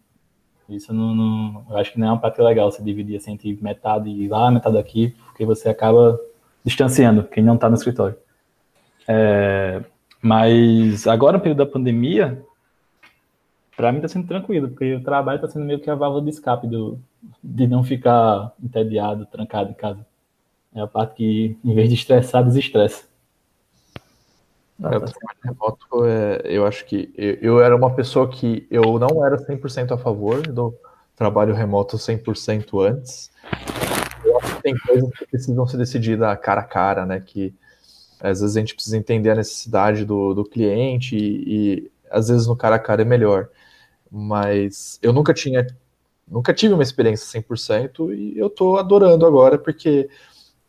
Speaker 3: Isso não, não, eu acho que não é uma prática legal você dividir assim, entre metade lá, metade aqui, porque você acaba distanciando quem não está no escritório. É, mas agora, no período da pandemia, para mim está sendo tranquilo, porque o trabalho está sendo meio que a válvula de escape do, de não ficar entediado, trancado em casa. É a parte que, em vez de estressar, desestressa.
Speaker 2: Ah, eu trabalho remoto, é, eu acho que eu, eu, era uma pessoa que eu não era 100% a favor do trabalho remoto 100% antes. Eu acho que tem coisas que precisam ser decididas cara a cara, né? Que às vezes a gente precisa entender a necessidade do, do cliente e, e às vezes no cara a cara é melhor. Mas eu nunca tinha, nunca tive uma experiência 100% e eu tô adorando agora porque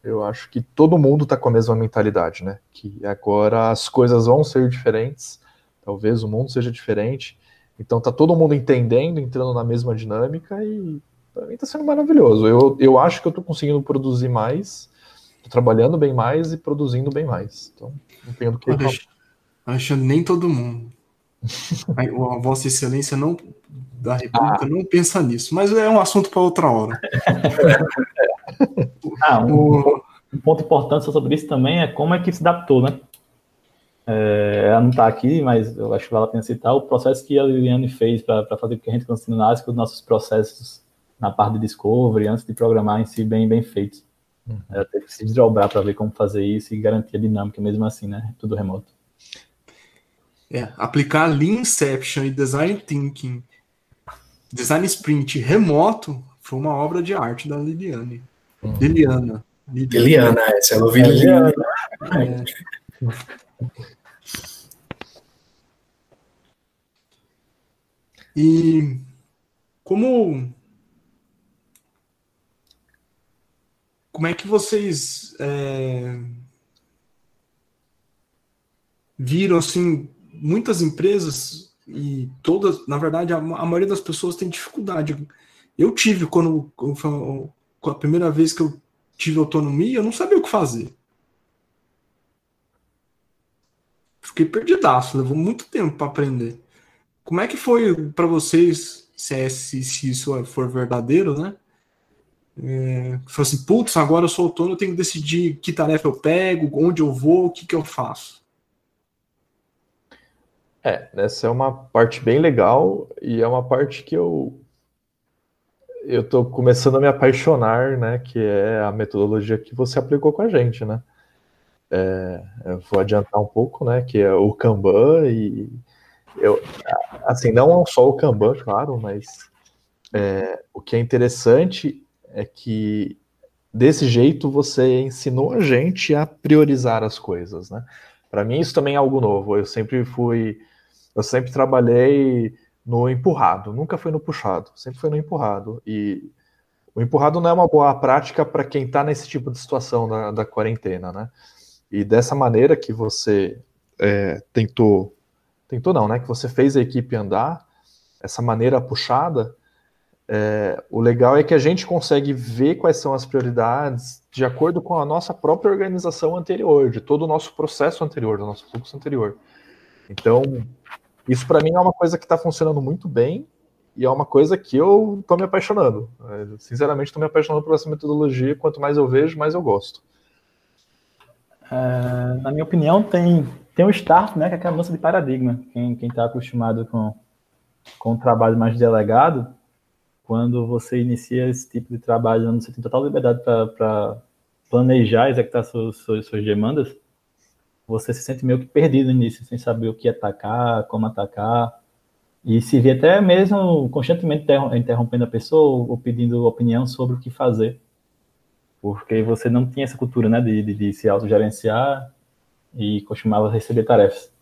Speaker 2: eu acho que todo mundo está com a mesma mentalidade, né? Que agora as coisas vão ser diferentes, talvez o mundo seja diferente. Então tá todo mundo entendendo, entrando na mesma dinâmica e para mim está sendo maravilhoso. Eu, eu acho que eu estou conseguindo produzir mais, tô trabalhando bem mais e produzindo bem mais. Então, não tenho do que
Speaker 1: Alexandre, nem todo mundo. A Vossa Excelência não da República ah. não pensa nisso, mas é um assunto para outra hora.
Speaker 3: ah, um, um, ponto importante sobre isso também é como é que se adaptou, né? É, ela não está aqui, mas eu acho que vale a pena citar o processo que a Liliane fez para fazer com que a gente continuasse com os nossos processos na parte de discovery, antes de programar em si, bem, bem feitos. Uhum. Ela teve que se desdobrar para ver como fazer isso e garantir a dinâmica mesmo assim, né? Tudo remoto.
Speaker 1: É, aplicar Lean Inception e Design Thinking, Design Sprint remoto, foi uma obra de arte da Liliane. Liliana.
Speaker 4: Liliana, Liliana essa eu ouvi Liliana. É.
Speaker 1: E como como é que vocês é, viram assim muitas empresas e todas, na verdade, a, a maioria das pessoas tem dificuldade. Eu tive quando, quando a primeira vez que eu tive autonomia, eu não sabia o que fazer. Fiquei perdidaço, levou muito tempo para aprender. Como é que foi para vocês, se, é, se, se, isso for verdadeiro, né? É, foi assim, putz, agora eu sou autônomo, eu tenho que decidir que tarefa eu pego, onde eu vou, o que, que eu faço.
Speaker 2: É, essa é uma parte bem legal e é uma parte que eu eu tô começando a me apaixonar, né? Que é a metodologia que você aplicou com a gente, né? É, vou adiantar um pouco, né? Que é o Kanban e eu, assim, não só o Kanban, claro, mas é, o que é interessante é que desse jeito você ensinou a gente a priorizar as coisas, né? Para mim isso também é algo novo. Eu sempre fui eu sempre trabalhei no empurrado, nunca foi no puxado, sempre foi no empurrado. E o empurrado não é uma boa prática para quem está nesse tipo de situação da, da, quarentena, né? E dessa maneira que você é, tentou, tentou não, né? Que você fez a equipe andar, essa maneira puxada, é, o legal é que a gente consegue ver quais são as prioridades de acordo com a nossa própria organização anterior, de todo o nosso processo anterior, do nosso fluxo anterior. Então, isso para mim é uma coisa que está funcionando muito bem e é uma coisa que eu estou me apaixonando. É, sinceramente, estou me apaixonando por essa metodologia. Quanto mais eu vejo, mais eu gosto.
Speaker 3: Uh, na minha opinião, tem, tem um start, né, que é aquela mudança de paradigma. Quem está acostumado com, com o trabalho mais delegado, quando você inicia esse tipo de trabalho, você tem total liberdade para planejar, executar suas, suas, suas demandas, você se sente meio que perdido nisso, sem saber o que atacar, como atacar, e se vê até mesmo constantemente interrompendo a pessoa ou pedindo opinião sobre o que fazer, porque você não tinha essa cultura, né, de, de, de se autogerenciar e costumava receber tarefas.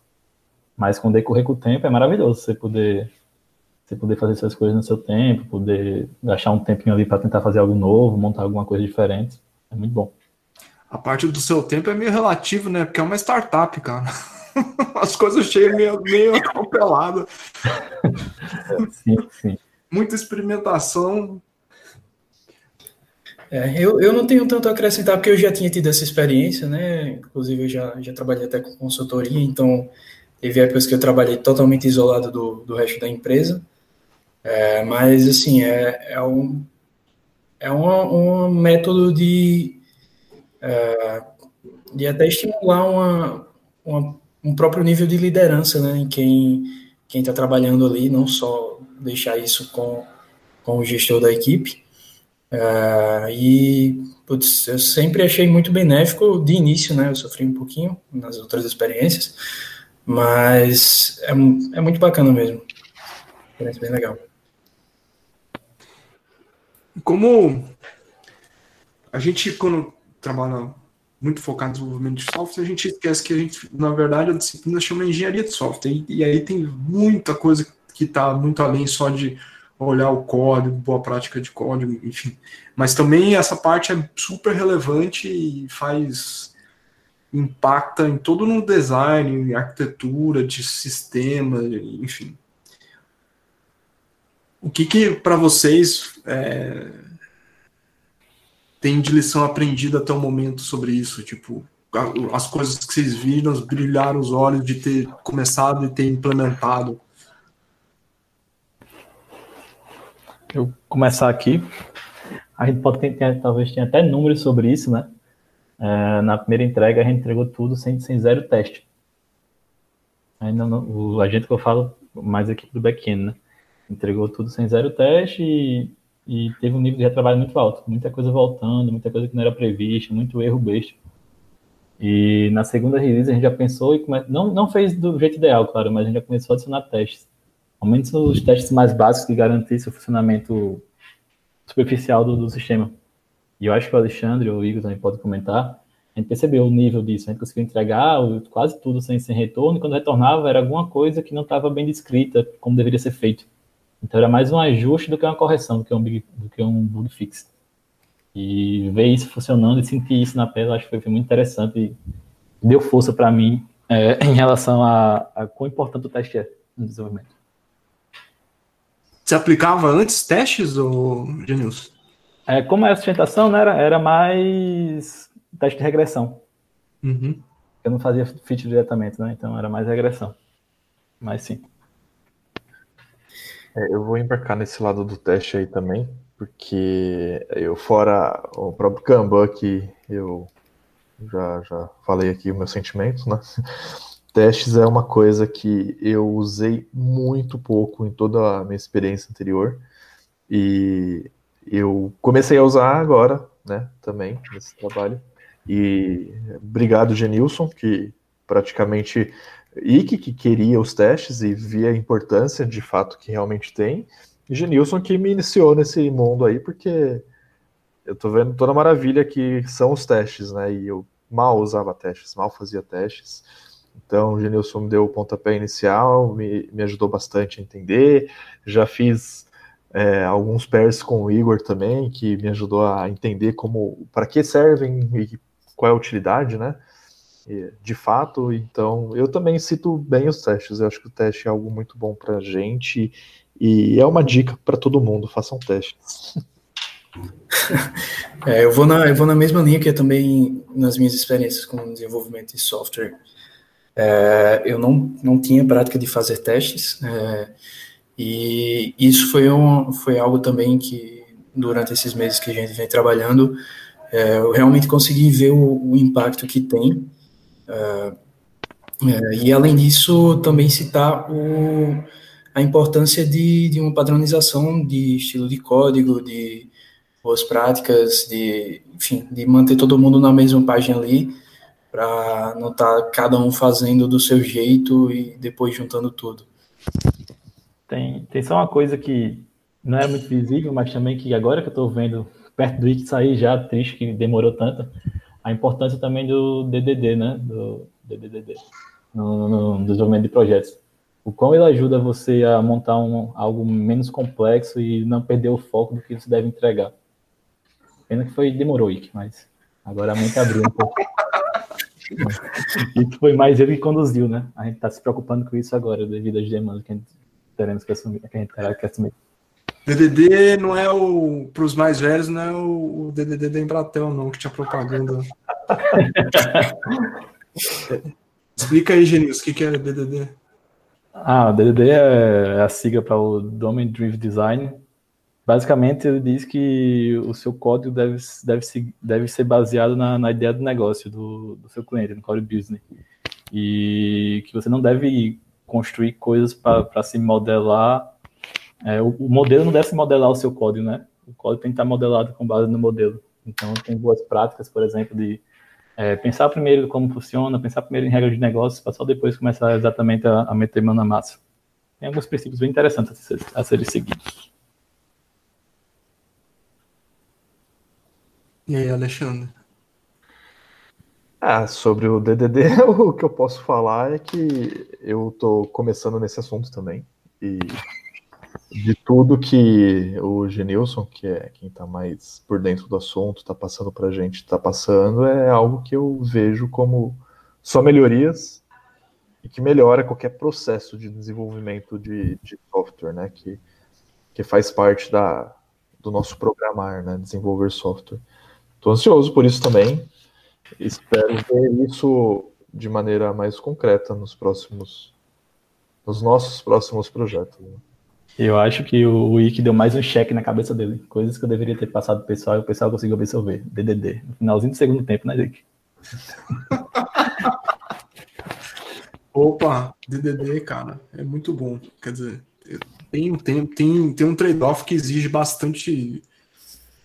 Speaker 3: Mas com o decorrer com o tempo é maravilhoso você poder você poder fazer suas coisas no seu tempo, poder gastar um tempinho ali para tentar fazer algo novo, montar alguma coisa diferente. É muito bom
Speaker 1: a parte do seu tempo é meio relativo, né? Porque é uma startup, cara. As coisas chegam meio, meio atropeladas.
Speaker 3: Sim, sim.
Speaker 1: Muita experimentação.
Speaker 4: É, eu, eu não tenho tanto a acrescentar, porque eu já tinha tido essa experiência, né? Inclusive, eu já, já trabalhei até com consultoria, então teve épocas que eu trabalhei totalmente isolado do, do resto da empresa. É, mas, assim, é, é, um, é um, um método de é, e até estimular uma, uma, um próprio nível de liderança né, em quem quem está trabalhando ali, não só deixar isso com, com o gestor da equipe. É, e putz, eu sempre achei muito benéfico de início, né? Eu sofri um pouquinho nas outras experiências, mas é, é muito bacana mesmo. Experiência bem legal.
Speaker 1: Como a gente, quando trabalha muito focado no desenvolvimento de software, a gente esquece que a gente, na verdade, a disciplina chama engenharia de software. E, e aí tem muita coisa que está muito além só de olhar o código, boa prática de código, enfim. Mas também essa parte é super relevante e faz impacta em todo no design, em arquitetura de sistema, enfim. O que, que para vocês é, tem de lição aprendida até o momento sobre isso? Tipo, as coisas que vocês viram, brilharam os olhos de ter começado e ter implementado?
Speaker 3: Eu começar aqui. A gente pode ter, talvez tenha até números sobre isso, né? É, na primeira entrega a gente entregou tudo sem, sem zero teste. Ainda não, o agente que eu falo mais aqui do back-end, né? Entregou tudo sem zero teste e, e, teve um nível de retrabalho muito alto. Muita coisa voltando, muita coisa que não era prevista, muito erro besta. E na segunda release a gente já pensou e come... não, não fez do jeito ideal, claro, mas a gente já começou a adicionar testes. Ao menos os testes mais básicos que garantissem o funcionamento superficial do, do sistema. E eu acho que o Alexandre ou o Igor também pode comentar. A gente percebeu o nível disso, a gente conseguiu entregar quase tudo sem, sem retorno, e quando retornava era alguma coisa que não estava bem descrita como deveria ser feito. Então era mais um ajuste do que uma correção, do que um, big, do que um bug fix. E ver isso funcionando e sentir isso na pele, acho que foi, foi muito interessante e deu força para mim é, em relação a, a quão importante o teste é no desenvolvimento.
Speaker 1: Você aplicava antes testes, ou Genilson?
Speaker 3: É, como a sustentação, né, era, era mais teste de regressão.
Speaker 1: Uhum.
Speaker 3: Eu não fazia fit diretamente, né? Então era mais regressão. Mas sim.
Speaker 2: É, eu vou embarcar nesse lado do teste aí também, porque eu, fora o próprio Kanban, que eu já, já falei aqui meus sentimentos, né? Testes é uma coisa que eu usei muito pouco em toda a minha experiência anterior. E eu comecei a usar agora, né, também, nesse trabalho. E obrigado, Genilson, que praticamente Ike que queria os testes e via a importância de fato que realmente tem. E Genilson que me iniciou nesse mundo aí, porque eu tô vendo toda a maravilha que são os testes, né? E eu mal usava testes, mal fazia testes. Então, o Genilson me deu o pontapé inicial, me, me ajudou bastante a entender. Já fiz é, alguns pairs com o Igor também, que me ajudou a entender como, para que servem e qual é a utilidade, né? De fato, então, eu também cito bem os testes. Eu acho que o teste é algo muito bom para gente e é uma dica para todo mundo: façam testes.
Speaker 4: É, eu, vou na, eu vou na mesma linha que eu também nas minhas experiências com desenvolvimento de software. É, eu não, não tinha prática de fazer testes, é, e isso foi, um, foi algo também que, durante esses meses que a gente vem trabalhando, é, eu realmente consegui ver o, o impacto que tem. É, é, e, além disso, também citar o, a importância de, de uma padronização de estilo de código, de boas práticas, de, enfim, de manter todo mundo na mesma página ali, para não estar tá cada um fazendo do seu jeito e depois juntando tudo.
Speaker 3: Tem, tem só uma coisa que não é muito visível, mas também que agora que eu estou vendo perto do Wiki sair já, triste que demorou tanto, a importância também do DDD, né? Do DDD, no, no, no desenvolvimento de projetos. O quão ele ajuda você a montar um, algo menos complexo e não perder o foco do que você deve entregar. Pena que foi demorou, Wiki, mas agora a mente abriu um pouco. e foi mais ele que conduziu, né? A gente está se preocupando com isso agora, devido às demandas que a gente teremos que assumir, que a gente terá que assumir.
Speaker 1: DDD não é o, para os mais velhos, não é o, o DDD da Embratel, não, que tinha propaganda. Explica aí, Genilson, o que, que é DDD?
Speaker 3: Ah, DDD é a sigla para o Domain Driven Design, Basicamente, ele diz que o seu código deve, deve, se, deve ser baseado na, na ideia do negócio do, do seu cliente, no core business. E que você não deve construir coisas para se modelar. É, o, o, modelo não deve se modelar o seu código, né? O código tem que estar modelado com base no modelo. Então, tem boas práticas, por exemplo, de é, pensar primeiro como funciona, pensar primeiro em regras de negócio, para só depois começar exatamente a, a meter mão na massa. Tem alguns princípios bem interessantes a, ser, a serem seguidos.
Speaker 1: E aí, Alexandre?
Speaker 2: Ah, sobre o DDD, o que eu posso falar é que eu tô começando nesse assunto também. E de tudo que o Genilson, que é quem está mais por dentro do assunto, está passando para a gente, está passando, é algo que eu vejo como só melhorias e que melhora qualquer processo de desenvolvimento de, de software, né? Que que faz parte da, do nosso programar, né? Desenvolver software. Estou ansioso por isso também. Espero ver isso de maneira mais concreta nos próximos, nos nossos próximos projetos. Né?
Speaker 3: Eu acho que o Wiki deu mais um cheque na cabeça dele. Coisas que eu deveria ter passado pro pessoal e o pessoal conseguiu absorver. DDD. No finalzinho do segundo tempo, né, Wiki?
Speaker 1: Opa, DDD, cara, é muito bom. Quer dizer, tem, tem, tem, tem um trade-off que exige bastante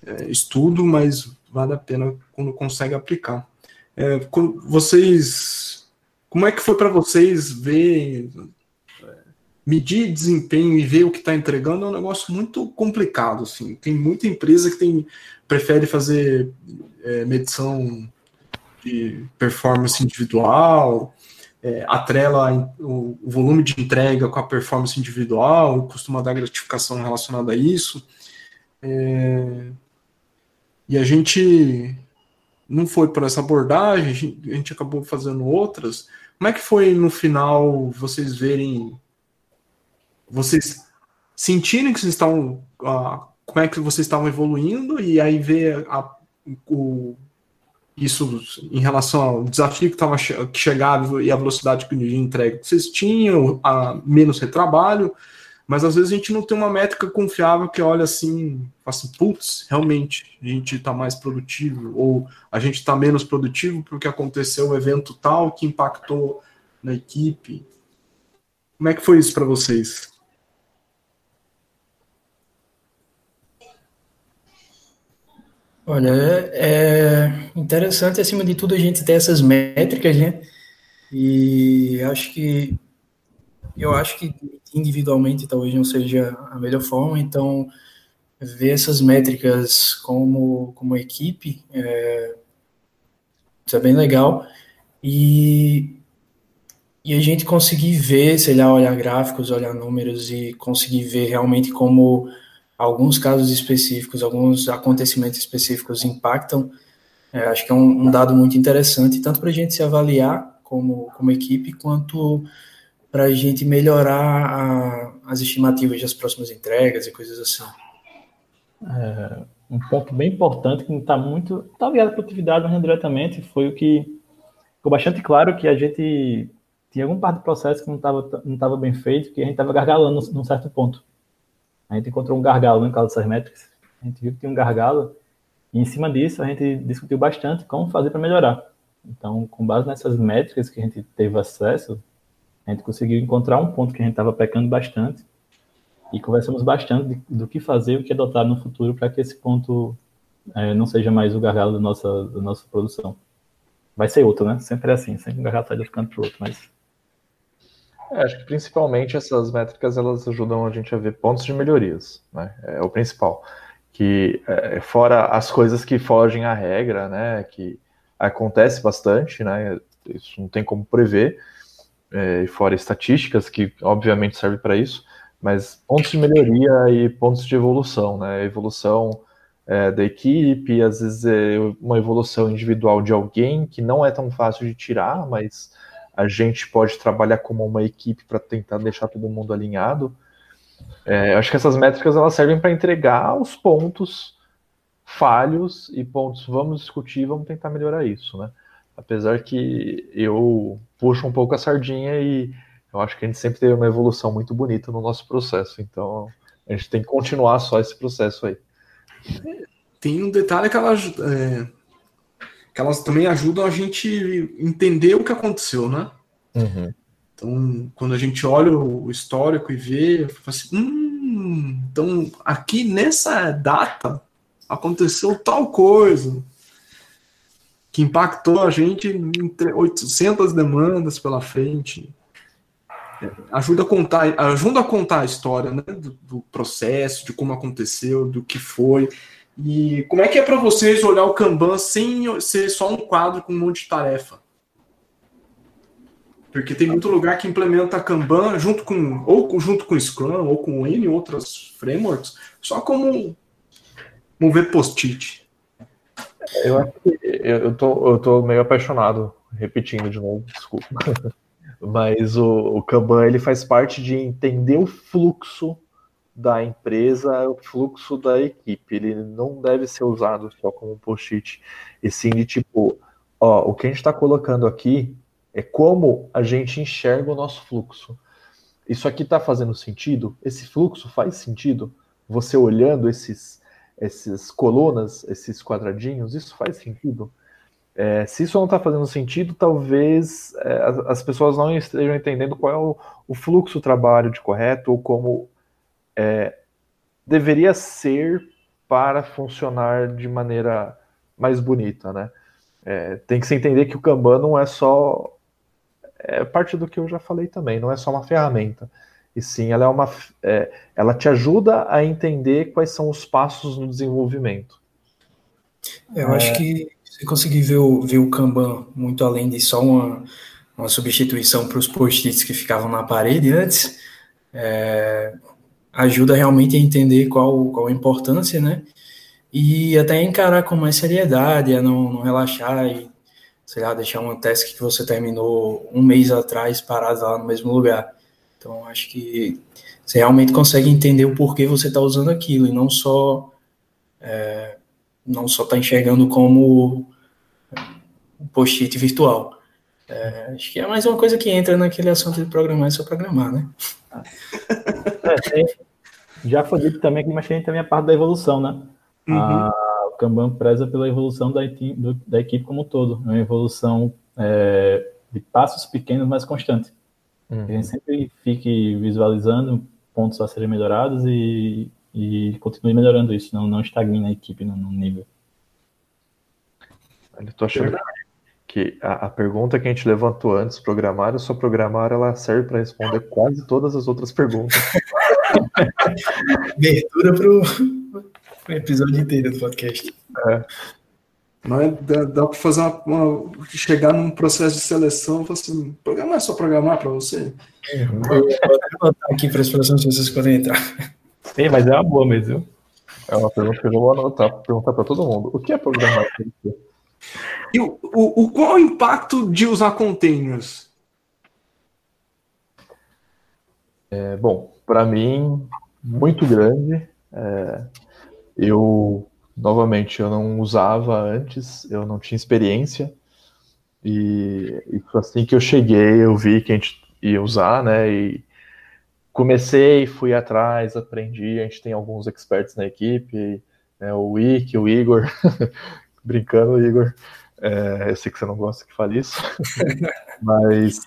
Speaker 1: é, estudo, mas vale a pena quando consegue aplicar. É, vocês, como é que foi para vocês ver, medir desempenho e ver o que está entregando é um negócio muito complicado. Assim. Tem muita empresa que tem, prefere fazer é, medição de performance individual, é, atrela o, o, volume de entrega com a performance individual, costuma dar gratificação relacionada a isso. É, e a gente não foi por essa abordagem, a gente acabou fazendo outras. Como é que foi no final vocês verem, vocês sentirem que vocês estavam, uh, como é que vocês estavam evoluindo e aí ver a, o, isso em relação ao desafio que estava que chegava e a velocidade que de entrega que vocês tinham, a menos retrabalho, mas às vezes a gente não tem uma métrica confiável que olha assim, assim, putz, realmente a gente está mais produtivo, ou a gente está menos produtivo porque aconteceu um evento tal que impactou na equipe. Como é que foi isso para vocês?
Speaker 4: Olha, é interessante, acima de tudo, a gente ter essas métricas, né? E acho que eu acho que individualmente talvez não seja a melhor forma, então ver essas métricas como, como equipe é, isso é bem legal. E, e a gente conseguir ver, sei lá, olhar gráficos, olhar números e conseguir ver realmente como alguns casos específicos, alguns acontecimentos específicos impactam, é, acho que é um, um, dado muito interessante, tanto para a gente se avaliar como, como equipe, quanto para a gente melhorar a, as estimativas das próximas entregas e coisas assim.
Speaker 3: É, um ponto bem importante que não está muito, está ligado à produtividade, mas não diretamente, foi o que ficou bastante claro que a gente tinha algum parte do processo que não estava não tava bem feito, que a gente estava gargalando num certo ponto. A gente encontrou um gargalo em causa dessas métricas, a gente viu que tinha um gargalo, e em cima disso a gente discutiu bastante como fazer para melhorar. Então, com base nessas métricas que a gente teve acesso, a gente conseguiu encontrar um ponto que a gente estava pecando bastante e conversamos bastante do que fazer o que adotar no futuro para que esse ponto é, não seja mais o gargalo da nossa, da nossa produção. Vai ser outro, né? Sempre é assim, sempre um gargalo sai do canto para outro, mas...
Speaker 2: É, acho que principalmente essas métricas elas ajudam a gente a ver pontos de melhorias, né? É o principal. Que é, fora as coisas que fogem à regra, né? Que acontece bastante, né? Isso não tem como prever, é, e fora estatísticas, que obviamente serve para isso, mas pontos de melhoria e pontos de evolução, né? Evolução é, da equipe, às vezes é uma evolução individual de alguém que não é tão fácil de tirar, mas a gente pode trabalhar como uma equipe para tentar deixar todo mundo alinhado. É, acho que essas métricas elas servem para entregar os pontos falhos e pontos vamos discutir, vamos tentar melhorar isso, né? Apesar que eu puxo um pouco a sardinha e eu acho que a gente sempre teve uma evolução muito bonita no nosso processo. Então a gente tem que continuar só esse processo aí.
Speaker 1: Tem um detalhe que elas, é, que elas também ajudam a gente entender o que aconteceu, né? Uhum. Então, quando a gente olha o histórico e vê, assim, hum, então aqui nessa data aconteceu tal coisa que impactou a gente em 800 demandas pela frente. É, ajuda a contar, ajuda a contar a história né, do, do, processo, de como aconteceu, do que foi. E como é que é para vocês olhar o Kanban sem ser só um quadro com um monte de tarefa? Porque tem muito lugar que implementa Kanban junto com ou junto com Scrum ou com N outras frameworks, só como mover post-it.
Speaker 2: Eu acho que eu, tô, eu tô meio apaixonado, repetindo de novo, desculpa. Mas o, o Kanban ele faz parte de entender o fluxo da empresa é o fluxo da equipe. Ele não deve ser usado só como post-it, e sim de tipo, ó, o que a gente está colocando aqui é como a gente enxerga o nosso fluxo. Isso aqui está fazendo sentido? Esse fluxo faz sentido? Você olhando esses, essas colunas, esses quadradinhos, isso faz sentido? É, se isso não está fazendo sentido, talvez é, as, as, pessoas não estejam entendendo qual é o, o fluxo do trabalho de correto ou como é, deveria ser para funcionar de maneira mais bonita, né? É, tem que se entender que o Kanban não é só é parte do que eu já falei também, não é só uma ferramenta. E sim, ela é uma, é, ela te ajuda a entender quais são os passos no desenvolvimento.
Speaker 4: Eu é... acho que você conseguir ver o, ver o Kanban muito além de só uma, uma substituição para os post-its que ficavam na parede antes, é, ajuda realmente a entender qual, qual a importância, né? E até encarar com mais seriedade, a não, não relaxar e, sei lá, deixar uma task que você terminou um mês atrás parada lá no mesmo lugar. Então, acho que você realmente consegue entender o porquê você está usando aquilo e não só é, não só está enxergando como um post-it virtual. É, acho que é mais uma coisa que entra naquele assunto de programar é só programar, né?
Speaker 3: É, já foi dito também que mas tem também a parte da evolução, né? Uhum. A, o Kanban preza pela evolução da, do, da equipe como um todo, uma evolução é, de passos pequenos, mas constante. Uhum. A gente sempre fique visualizando pontos a serem melhorados e, e continue melhorando isso, não, não estagne na equipe no, no nível.
Speaker 2: Eu tô achando que a, a, pergunta que a gente levantou antes, programar ou só programar, ela serve para responder quase todas as outras perguntas.
Speaker 4: Abertura para o episódio inteiro do podcast. É.
Speaker 1: Mas dá, dá para fazer uma, uma, chegar num processo de seleção e falar assim, programar é só programar para você?
Speaker 4: É, vou anotar aqui para as próximas pessoas que podem entrar.
Speaker 3: Sim, mas é uma boa mesmo.
Speaker 2: É uma pergunta que eu vou anotar, perguntar para todo mundo. O que é programar?
Speaker 1: E o, o, qual é o impacto de usar containers?
Speaker 2: É, bom, para mim, muito grande. É, eu, novamente, eu não usava antes, eu não tinha experiência. E, e assim que eu cheguei, eu vi que a gente ia usar, né? E comecei, fui atrás, aprendi. A gente tem alguns experts na equipe, né, o Wick, o Igor, brincando, Igor. É, eu sei que você não gosta que fale isso, mas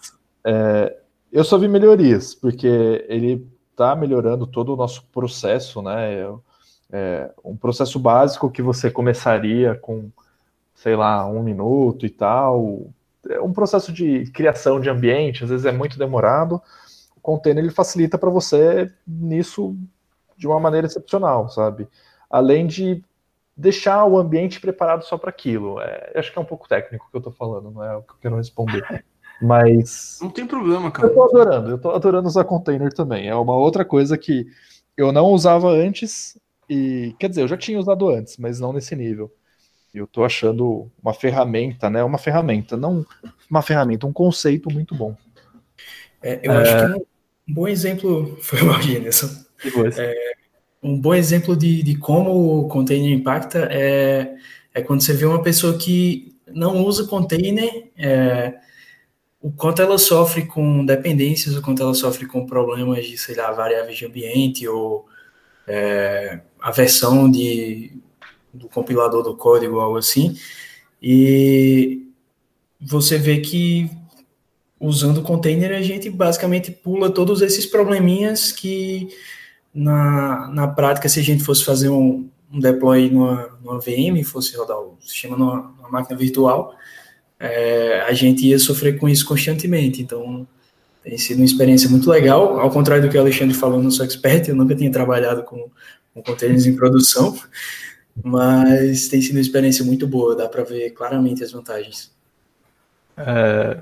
Speaker 2: é, eu só vi melhorias, porque ele está melhorando todo o nosso processo, né? É, um processo básico que você começaria com, sei lá, um minuto e tal. É um processo de criação de ambiente, às vezes é muito demorado, container ele facilita para você nisso de uma maneira excepcional, sabe? Além de deixar o ambiente preparado só para aquilo. É, acho que é um pouco técnico o que eu estou falando, não é o que eu quero responder. Mas.
Speaker 1: Não tem problema, cara.
Speaker 2: Eu tô adorando, eu tô adorando usar container também. É uma outra coisa que eu não usava antes, e. Quer dizer, eu já tinha usado antes, mas não nesse nível. Eu tô achando uma ferramenta, né? Uma ferramenta, não uma ferramenta, um conceito muito bom.
Speaker 4: É, eu é... acho que um bom exemplo foi o Gênesis. É, um bom exemplo de, de como o container impacta é, é quando você vê uma pessoa que não usa container, é, o quanto ela sofre com dependências, o quanto ela sofre com problemas de, sei lá, variáveis de ambiente ou é, a versão de, do compilador do código, algo assim. E você vê que usando container, a gente basicamente pula todos esses probleminhas que na, na prática, se a gente fosse fazer um, um deploy numa, numa VM, fosse rodar o sistema numa, numa máquina virtual, é, a gente ia sofrer com isso constantemente. Então, tem sido uma experiência muito legal. Ao contrário do que o Alexandre falou, não sou expert, eu nunca tinha trabalhado com, com containers em produção, mas tem sido uma experiência muito boa, dá para ver claramente as vantagens.
Speaker 3: É,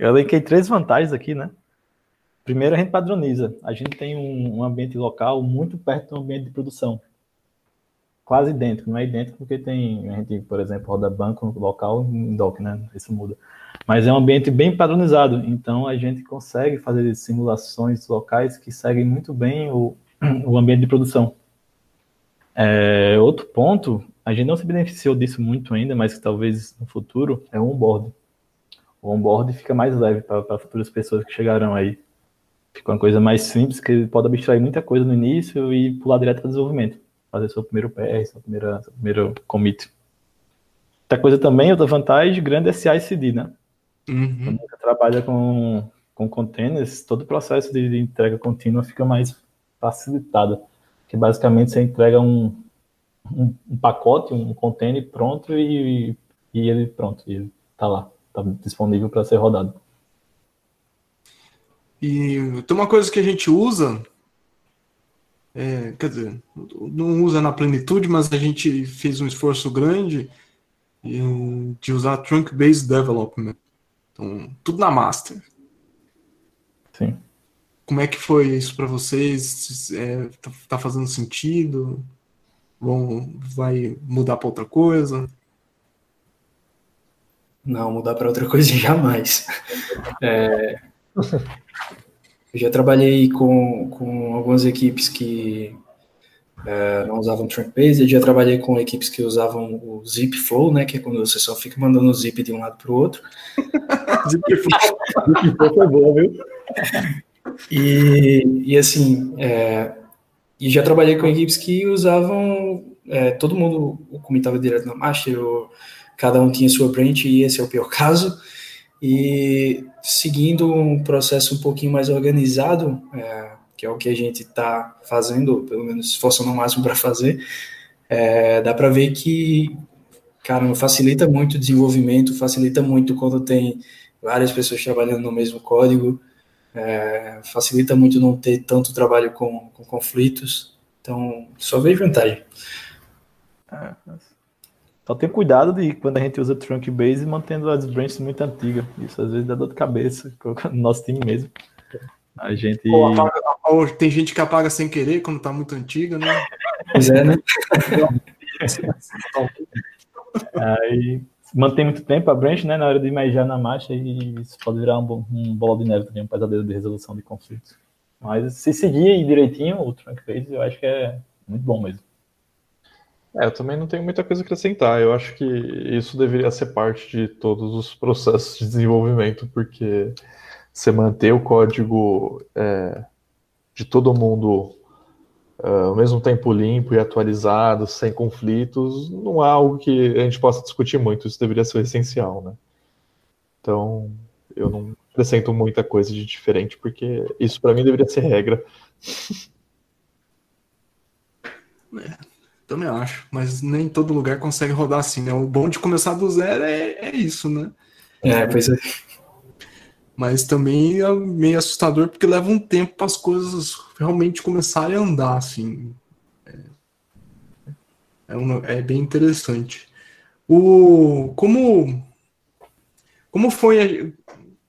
Speaker 3: eu elenquei três vantagens aqui, né? Primeiro, a gente padroniza. A gente tem um, um, ambiente local muito perto do ambiente de produção. Quase idêntico. Não é idêntico porque tem, a gente, por exemplo, roda banco local em dock, né? Isso muda. Mas é um ambiente bem padronizado. Então, a gente consegue fazer simulações locais que seguem muito bem o, o ambiente de produção. É, outro ponto, a gente não se beneficiou disso muito ainda, mas que talvez no futuro é o onboard. O onboard fica mais leve para futuras pessoas que chegarão aí. Fica uma coisa mais simples, que pode abstrair muita coisa no início e pular direto para o desenvolvimento. Fazer seu primeiro PR, seu primeiro, seu primeiro commit. Outra coisa também, outra vantagem grande é CI/CD, né? Uhum. Quando você trabalha com, com containers, todo o processo de, de entrega contínua fica mais facilitado. Que basicamente você entrega um, um, um pacote, um container pronto e, e ele pronto, ele está lá, está disponível para ser rodado.
Speaker 1: E tem uma coisa que a gente usa, é, quer dizer, não usa na plenitude, mas a gente fez um esforço grande de usar trunk-based development. Então, tudo na master.
Speaker 3: Sim.
Speaker 1: Como é que foi isso para vocês? É, tá, tá, fazendo sentido? Vão, vai mudar para outra coisa?
Speaker 4: Não, mudar para outra coisa jamais. É, eu já trabalhei com, com algumas equipes que é, não usavam trunk based, eu já trabalhei com equipes que usavam o zip flow, né, que é quando você só fica mandando o zip de um lado para o outro. zip flow, foi boa, viu? E, e assim, é, e já trabalhei com equipes que usavam, é, todo mundo comentava direto na master, ou, cada um tinha sua branch e esse é o pior caso. E seguindo um processo um pouquinho mais organizado, é, que é o que a gente está fazendo, pelo menos esforçando o máximo para fazer, é, dá para ver que, cara, facilita muito o desenvolvimento, facilita muito quando tem várias pessoas trabalhando no mesmo código, é, facilita muito não ter tanto trabalho com, com conflitos, então só vejo vantagem.
Speaker 3: É, só tem cuidado de quando a gente usa trunk base mantendo as branches muito antigas. Isso às vezes dá dor de cabeça no nosso time mesmo. A gente.
Speaker 1: Ou, apaga, ou tem gente que apaga sem querer quando tá muito antiga, né?
Speaker 4: Pois é, né?
Speaker 3: Aí mantém muito tempo a branch, né? Na hora de imaginar na marcha e isso pode virar um, um bola de neve também, um pesadelo de resolução de conflitos. Mas se seguir direitinho o trunk phase, eu acho que é muito bom mesmo.
Speaker 2: É, eu também não tenho muita coisa a acrescentar. Eu acho que isso deveria ser parte de todos os processos de desenvolvimento, porque você manter o código é, de todo mundo é, ao mesmo tempo limpo e atualizado, sem conflitos, não é algo que a gente possa discutir muito. Isso deveria ser essencial, né? Então, eu não acrescento muita coisa de diferente, porque isso para mim deveria ser regra.
Speaker 1: É, também acho, mas nem todo lugar consegue rodar assim, né? O bom de começar do zero é, é isso, né?
Speaker 4: É, pois é.
Speaker 1: Mas também é meio assustador porque leva um tempo para as coisas realmente começarem a andar, assim. É, é, um, é bem interessante. O, como, como foi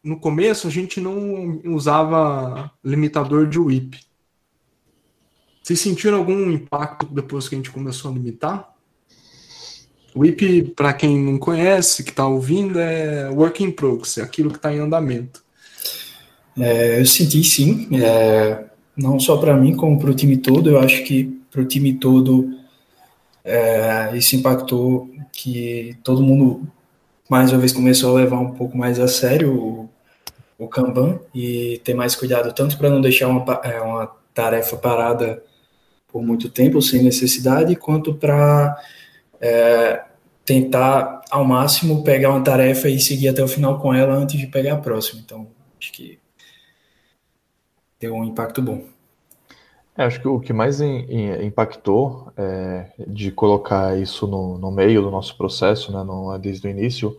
Speaker 1: no começo, a gente não usava limitador de WIP. Vocês sentiram algum impacto depois que a gente começou a limitar? O IP, para quem não conhece, que está ouvindo, é work in progress, é aquilo que está em andamento.
Speaker 4: É, eu senti sim, é, não só para mim, como para o time todo. Eu acho que para o time todo é, isso impactou que todo mundo mais uma vez começou a levar um pouco mais a sério o, o Kanban e ter mais cuidado, tanto para não deixar uma, é, uma tarefa parada por muito tempo sem necessidade, quanto para é, tentar ao máximo pegar uma tarefa e seguir até o final com ela antes de pegar a próxima. Então, acho que deu um impacto bom.
Speaker 2: É, acho que o que mais in, in, impactou é, de colocar isso no, no, meio do nosso processo, né, no, desde o início,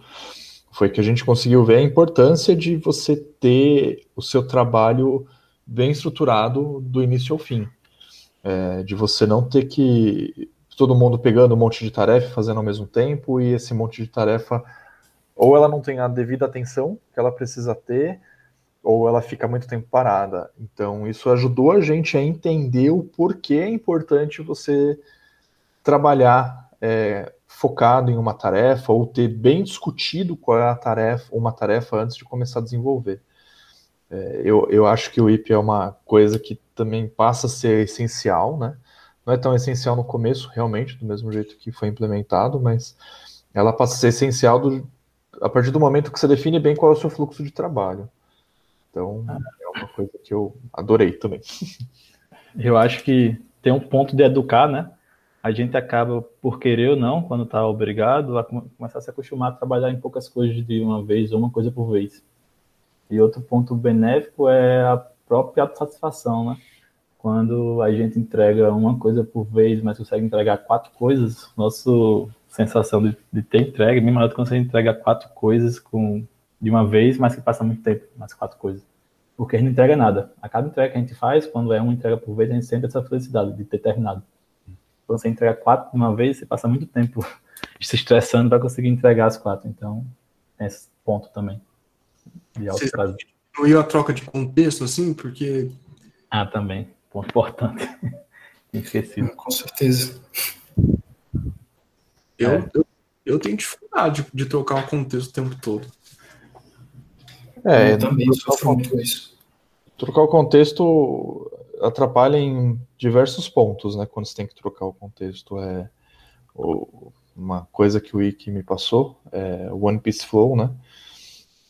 Speaker 2: foi que a gente conseguiu ver a importância de você ter o seu trabalho bem estruturado do início ao fim. É, de você não ter que todo mundo pegando um monte de tarefa, fazendo ao mesmo tempo, e esse monte de tarefa, ou ela não tem a devida atenção que ela precisa ter, ou ela fica muito tempo parada. Então, isso ajudou a gente a entender o porquê é importante você trabalhar é, focado em uma tarefa, ou ter bem discutido qual é a tarefa, uma tarefa antes de começar a desenvolver. É, eu, eu acho que o IP é uma coisa que também passa a ser essencial, né? Não é tão essencial no começo, realmente, do mesmo jeito que foi implementado, mas ela passa a ser essencial do, a partir do momento que você define bem qual é o seu fluxo de trabalho. Então, é uma coisa que eu adorei também.
Speaker 3: Eu acho que tem um ponto de educar, né? A gente acaba, por querer ou não, quando está obrigado, a começar a se acostumar a trabalhar em poucas coisas de uma vez, ou uma coisa por vez. E outro ponto benéfico é a própria satisfação, né? Quando a gente entrega uma coisa por vez, mas consegue entregar quatro coisas, nossa sensação de, de ter entrega é bem maior do que quando você entrega quatro coisas com, de uma vez, mas que passa muito tempo, mais quatro coisas. Porque a gente não entrega nada. A cada entrega que a gente faz, quando é uma entrega por vez, a gente sente essa felicidade de ter terminado. Quando você entrega quatro de uma vez, você passa muito tempo se estressando para conseguir entregar as quatro. Então, tem esse ponto também
Speaker 1: de alto Você prazo. a troca de contexto, assim, porque.
Speaker 3: Ah, também. Ponto importante. Esquecido.
Speaker 4: Com certeza.
Speaker 1: Eu, é. eu, eu, tenho dificuldade de, de trocar o contexto o tempo todo.
Speaker 2: É, eu também sofro muito isso. Trocar o contexto atrapalha em diversos pontos, né? Quando você tem que trocar o contexto. É uma coisa que o Wiki me passou, é o One Piece Flow, né?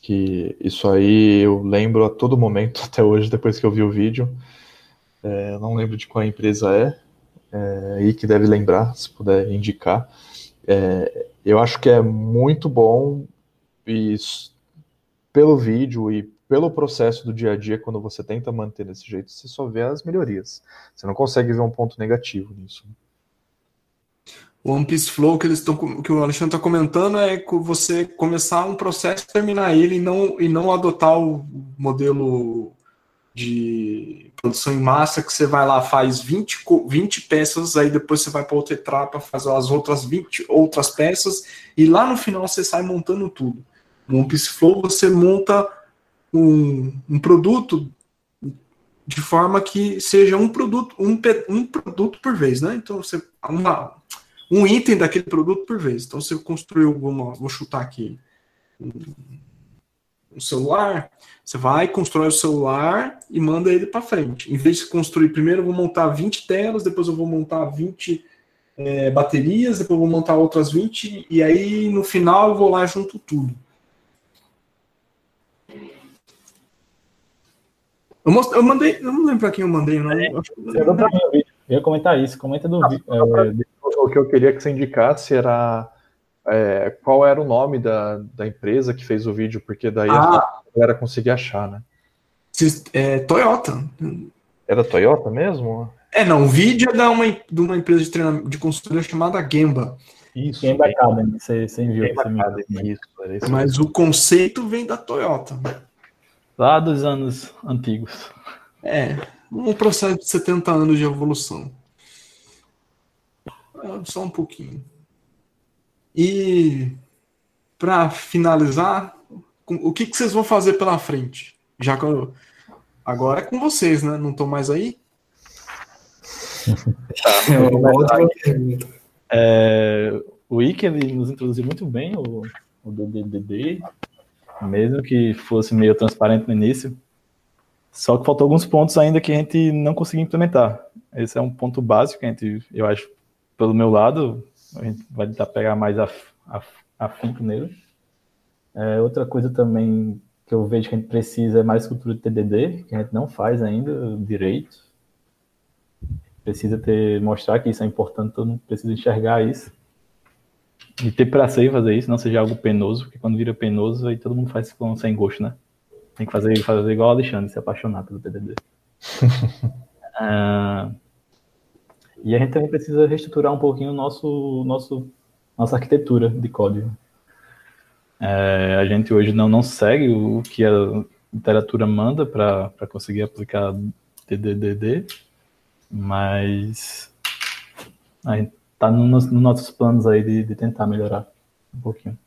Speaker 2: Que isso aí eu lembro a todo momento, até hoje, depois que eu vi o vídeo. É, não lembro de qual empresa é, é, e que deve lembrar, se puder indicar. É, eu acho que é muito bom e pelo vídeo e pelo processo do dia a dia, quando você tenta manter desse jeito, você só vê as melhorias. Você não consegue ver um ponto negativo nisso
Speaker 1: o One Piece Flow que eles estão que o Alexandre está comentando é você começar um processo terminar ele e não, e não adotar o modelo de produção em massa que você vai lá, faz 20, 20 peças, aí depois você vai para outra etapa, faz as outras 20 outras peças, e lá no final você sai montando tudo. No One Piece Flow você monta um, um produto de forma que seja um produto, um, um produto por vez, né? Então você uma, um item daquele produto por vez. Então, você construiu, vamos, vou chutar aqui, um celular, você vai, constrói o celular e manda ele para frente. Em vez de construir primeiro, eu vou montar 20 telas, depois eu vou montar 20 é, baterias, depois eu vou montar outras 20, e aí no final eu vou lá e junto tudo. Eu, most... eu mandei, eu não lembro para quem eu mandei, não. É, eu,
Speaker 3: eu ia comentar isso, comenta do ah, vídeo. É,
Speaker 2: o que eu queria que você indicasse era é, qual era o nome da, da empresa que fez o vídeo, porque daí ah. a galera conseguia achar, né?
Speaker 1: É, Toyota.
Speaker 2: Era Toyota mesmo?
Speaker 1: É, não, o vídeo é da uma, de uma empresa de, treinamento, de consultoria chamada Gemba.
Speaker 3: Isso. Gemba Academy, você, você enviou. Gemba
Speaker 1: Academy, isso, isso. Mas o conceito vem da Toyota.
Speaker 3: Lá dos anos antigos.
Speaker 1: É, um processo de 70 anos de evolução. Só um pouquinho. E para finalizar, o que, que vocês vão fazer pela frente? Já que eu, agora é com vocês, né? Não estou mais aí?
Speaker 3: Tá, é uma outra pergunta. É, o Ike ele nos introduziu muito bem o, o DDD, mesmo que fosse meio transparente no início. Só que faltou alguns pontos ainda que a gente não conseguiu implementar. Esse é um ponto básico que a gente, eu acho, pelo meu lado, a gente vai tentar pegar mais afinco nele. É, outra coisa também que eu vejo que a gente precisa é mais cultura de TDD, que a gente não faz ainda direito. Precisa ter, mostrar que isso é importante, todo mundo precisa enxergar isso. E ter prazer em fazer isso, não seja algo penoso, porque quando vira penoso, aí todo mundo faz com sem gosto, né? Tem que fazer, fazer igual o Alexandre, se apaixonar pelo TDD. uh, E a gente também precisa reestruturar um pouquinho nosso, nosso, nossa arquitetura de código. É, a gente hoje não, não segue o que a literatura manda para conseguir aplicar DDDD, mas a gente está no, nos nossos planos aí de, de tentar melhorar um pouquinho.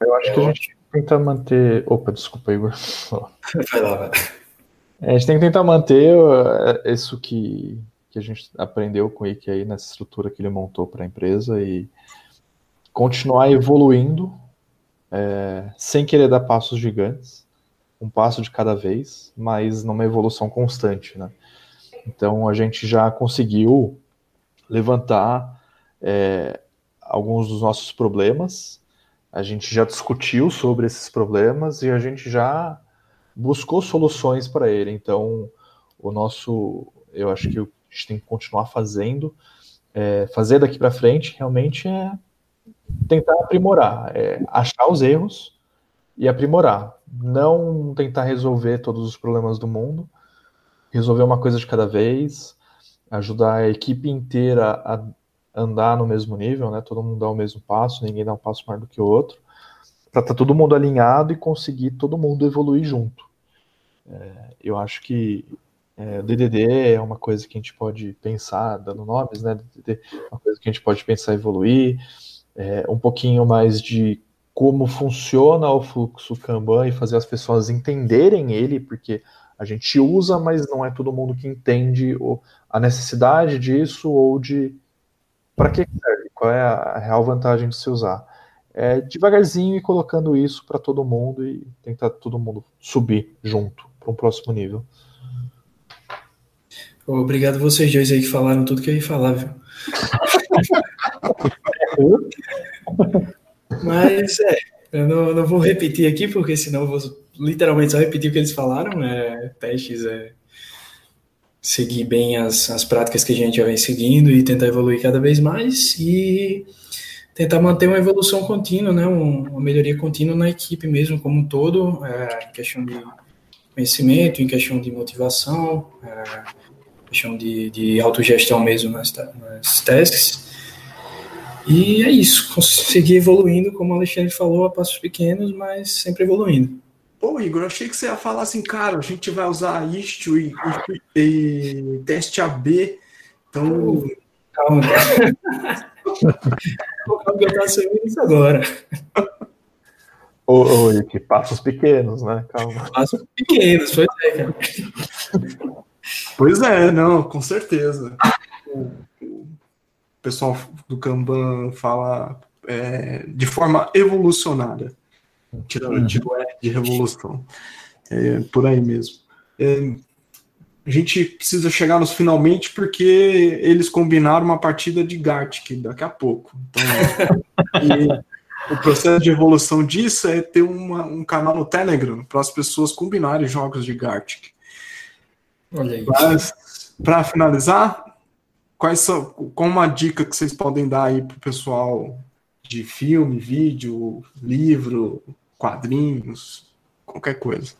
Speaker 2: Eu acho que a gente tenta manter. Opa, desculpa, Igor. Vai lá, vai. É, a gente tem que tentar manter uh, isso que, que a gente aprendeu com o Ike aí nessa estrutura que ele montou para a empresa e continuar evoluindo é, sem querer dar passos gigantes, um passo de cada vez, mas numa evolução constante, né? Então a gente já conseguiu levantar é, alguns dos nossos problemas, a gente já discutiu sobre esses problemas e a gente já buscou soluções para ele. Então o nosso, eu acho que a gente tem que continuar fazendo, é, fazer daqui para frente realmente é tentar aprimorar, é achar os erros e aprimorar. Não tentar resolver todos os problemas do mundo, resolver uma coisa de cada vez, ajudar a equipe inteira a andar no mesmo nível, né? Todo mundo dá o mesmo passo, ninguém dá um passo maior do que o outro, para estar tá todo mundo alinhado e conseguir todo mundo evoluir junto. É, eu acho que é, DDD é uma coisa que a gente pode pensar, dando nomes, né? DDD é uma coisa que a gente pode pensar evoluir, é, um pouquinho mais de como funciona o fluxo Kanban e fazer as pessoas entenderem ele, porque a gente usa, mas não é todo mundo que entende a necessidade disso ou de para que serve, qual é a real vantagem de se usar. É, devagarzinho e colocando isso para todo mundo e tentar todo mundo subir junto para um próximo nível.
Speaker 4: Obrigado vocês dois aí que falaram tudo que eu ia falar, viu? Mas é, eu não, não, vou repetir aqui, porque senão eu vou literalmente só repetir o que eles falaram. É, testes é seguir bem as, as práticas que a gente já vem seguindo e tentar evoluir cada vez mais e tentar manter uma evolução contínua, né, uma melhoria contínua na equipe mesmo como um todo, é, em questão de conhecimento, em questão de motivação, é, questão de, de autogestão mesmo nas, nas tasks. E é isso, conseguir evoluindo, como o Alexandre falou, a passos pequenos, mas sempre evoluindo.
Speaker 1: Pô, Igor, achei que você ia falar assim, cara, a gente vai usar isto e, e, e teste AB. Então.
Speaker 4: Calma, eu tava servindo isso agora.
Speaker 2: Oi, que passos pequenos, né? Calma.
Speaker 4: Passos pequenos, pois é, cara.
Speaker 1: Pois é, não, com certeza. O pessoal do Kanban fala é, de forma evolucionária tirando uhum. é de revolução. É, por aí mesmo. É, a gente precisa chegar nos finalmente porque eles combinaram uma partida de Gartic daqui a pouco. Então, o processo de evolução disso é ter uma, um canal no Telegram para as pessoas combinarem jogos de Gartic.
Speaker 4: Olha aí.
Speaker 1: Para finalizar, quais são, qual uma dica que vocês podem dar aí para o pessoal de filme, vídeo, livro, quadrinhos, qualquer coisa.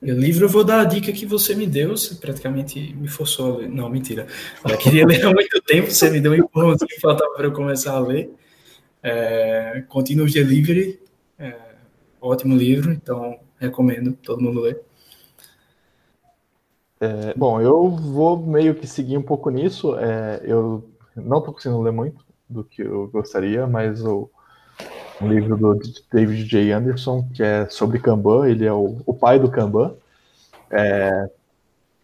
Speaker 4: Livro eu vou dar a dica que você me deu, você praticamente me forçou a ler. Não, mentira. Eu queria ler há muito tempo, você me deu um empurrão que faltava para eu começar a ler. É, Continuous Delivery, é, ótimo livro, então recomendo todo mundo ler.
Speaker 2: É, bom, eu vou meio que seguir um pouco nisso. É, eu não estou conseguindo ler muito do que eu gostaria, mas o, um livro do David J. Anderson, que é sobre Kanban, ele é o, o pai do Kanban. É,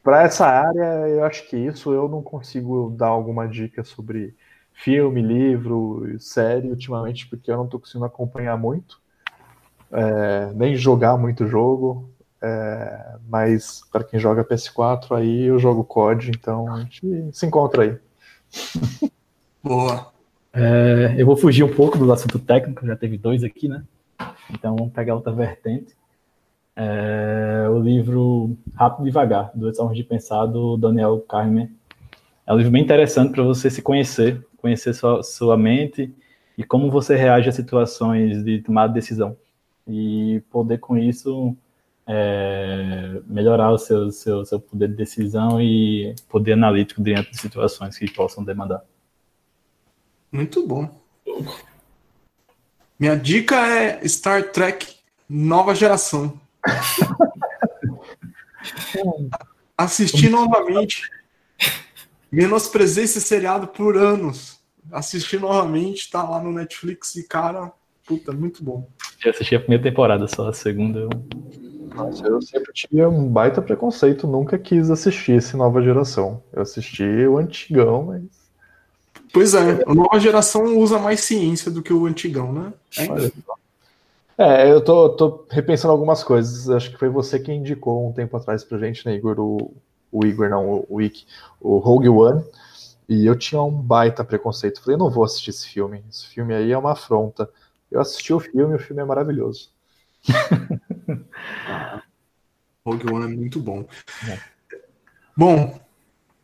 Speaker 2: Para essa área, eu acho que isso eu não consigo dar alguma dica sobre filme, livro, série ultimamente, porque eu não estou conseguindo acompanhar muito, é, nem jogar muito jogo. É, mas para quem joga PS4, aí eu jogo COD, então a gente se encontra aí.
Speaker 1: Boa.
Speaker 3: É, eu vou fugir um pouco do assunto técnico, já teve dois aqui, né? Então vamos pegar outra vertente. É, o livro Rápido e Devagar, Duas Formas de Pensar, do Daniel Kahneman. É um livro bem interessante para você se conhecer, conhecer sua, sua mente e como você reage a situações de tomada de decisão. E poder, com isso, é, melhorar o seu, seu, seu poder de decisão e poder analítico diante de situações que possam demandar.
Speaker 1: Muito bom. Minha dica é Star Trek Nova Geração. Assisti novamente. Menosprezei esse seriado por anos. Assisti novamente, tá lá no Netflix e, cara, puta, muito bom.
Speaker 3: Eu assisti a primeira temporada, só a segunda eu.
Speaker 2: Nossa, eu sempre tive um baita preconceito, nunca quis assistir esse nova geração. Eu assisti o antigão, mas
Speaker 1: Pois é, a nova geração usa mais ciência do que o antigão, né? É
Speaker 2: É, eu tô, tô, repensando algumas coisas. Acho que foi você que indicou um tempo atrás pra gente, né, Igor? O, o Igor, não, o, o Wiki, o Rogue One. E eu tinha um baita preconceito. Falei, não vou assistir esse filme. Esse filme aí é uma afronta. Eu assisti o filme, o filme é maravilhoso.
Speaker 1: Rogue One é muito bom. É. Bom,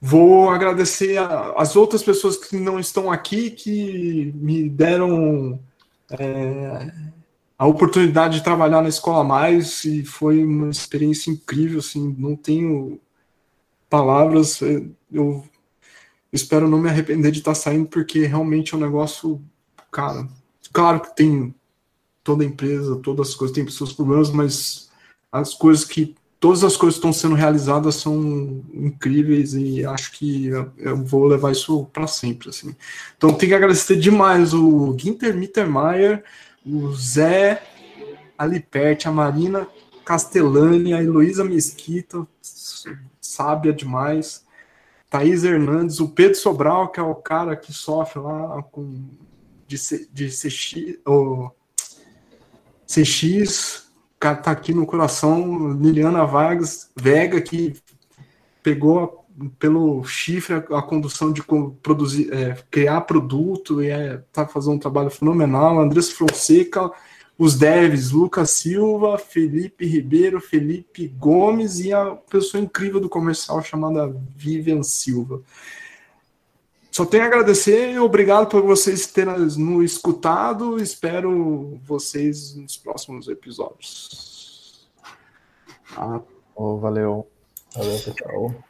Speaker 1: vou agradecer as outras pessoas que não estão aqui, que me deram é, a oportunidade de trabalhar na Escola Mais e foi uma experiência incrível. Assim, não tenho palavras. Eu espero não me arrepender de estar saindo, porque realmente é um negócio, cara. Claro que tem toda empresa, todas as coisas têm seus problemas, mas as coisas que todas as coisas que estão sendo realizadas são incríveis e acho que eu, vou levar isso para sempre assim. Então tenho que agradecer demais o Ginter Mittermeier, o Zé Aliperti, a Marina Castellani, a Heloísa Mesquita, sábia demais. Thaís Hernandes, o Pedro Sobral, que é o cara que sofre lá com de, de CX, o CX, o cara tá aqui no coração, Liliana Vargas, Vega, que pegou pelo chifre a, a condução de produzir, é, criar produto e é, tá fazendo um trabalho fenomenal. Andrés Fonseca, os devs, Lucas Silva, Felipe Ribeiro, Felipe Gomes e a pessoa incrível do comercial chamada Vivian Silva. Só tenho a agradecer e obrigado por vocês terem nos escutado. Espero vocês nos próximos episódios.
Speaker 2: Ah. Oh, valeu. Valeu, pessoal.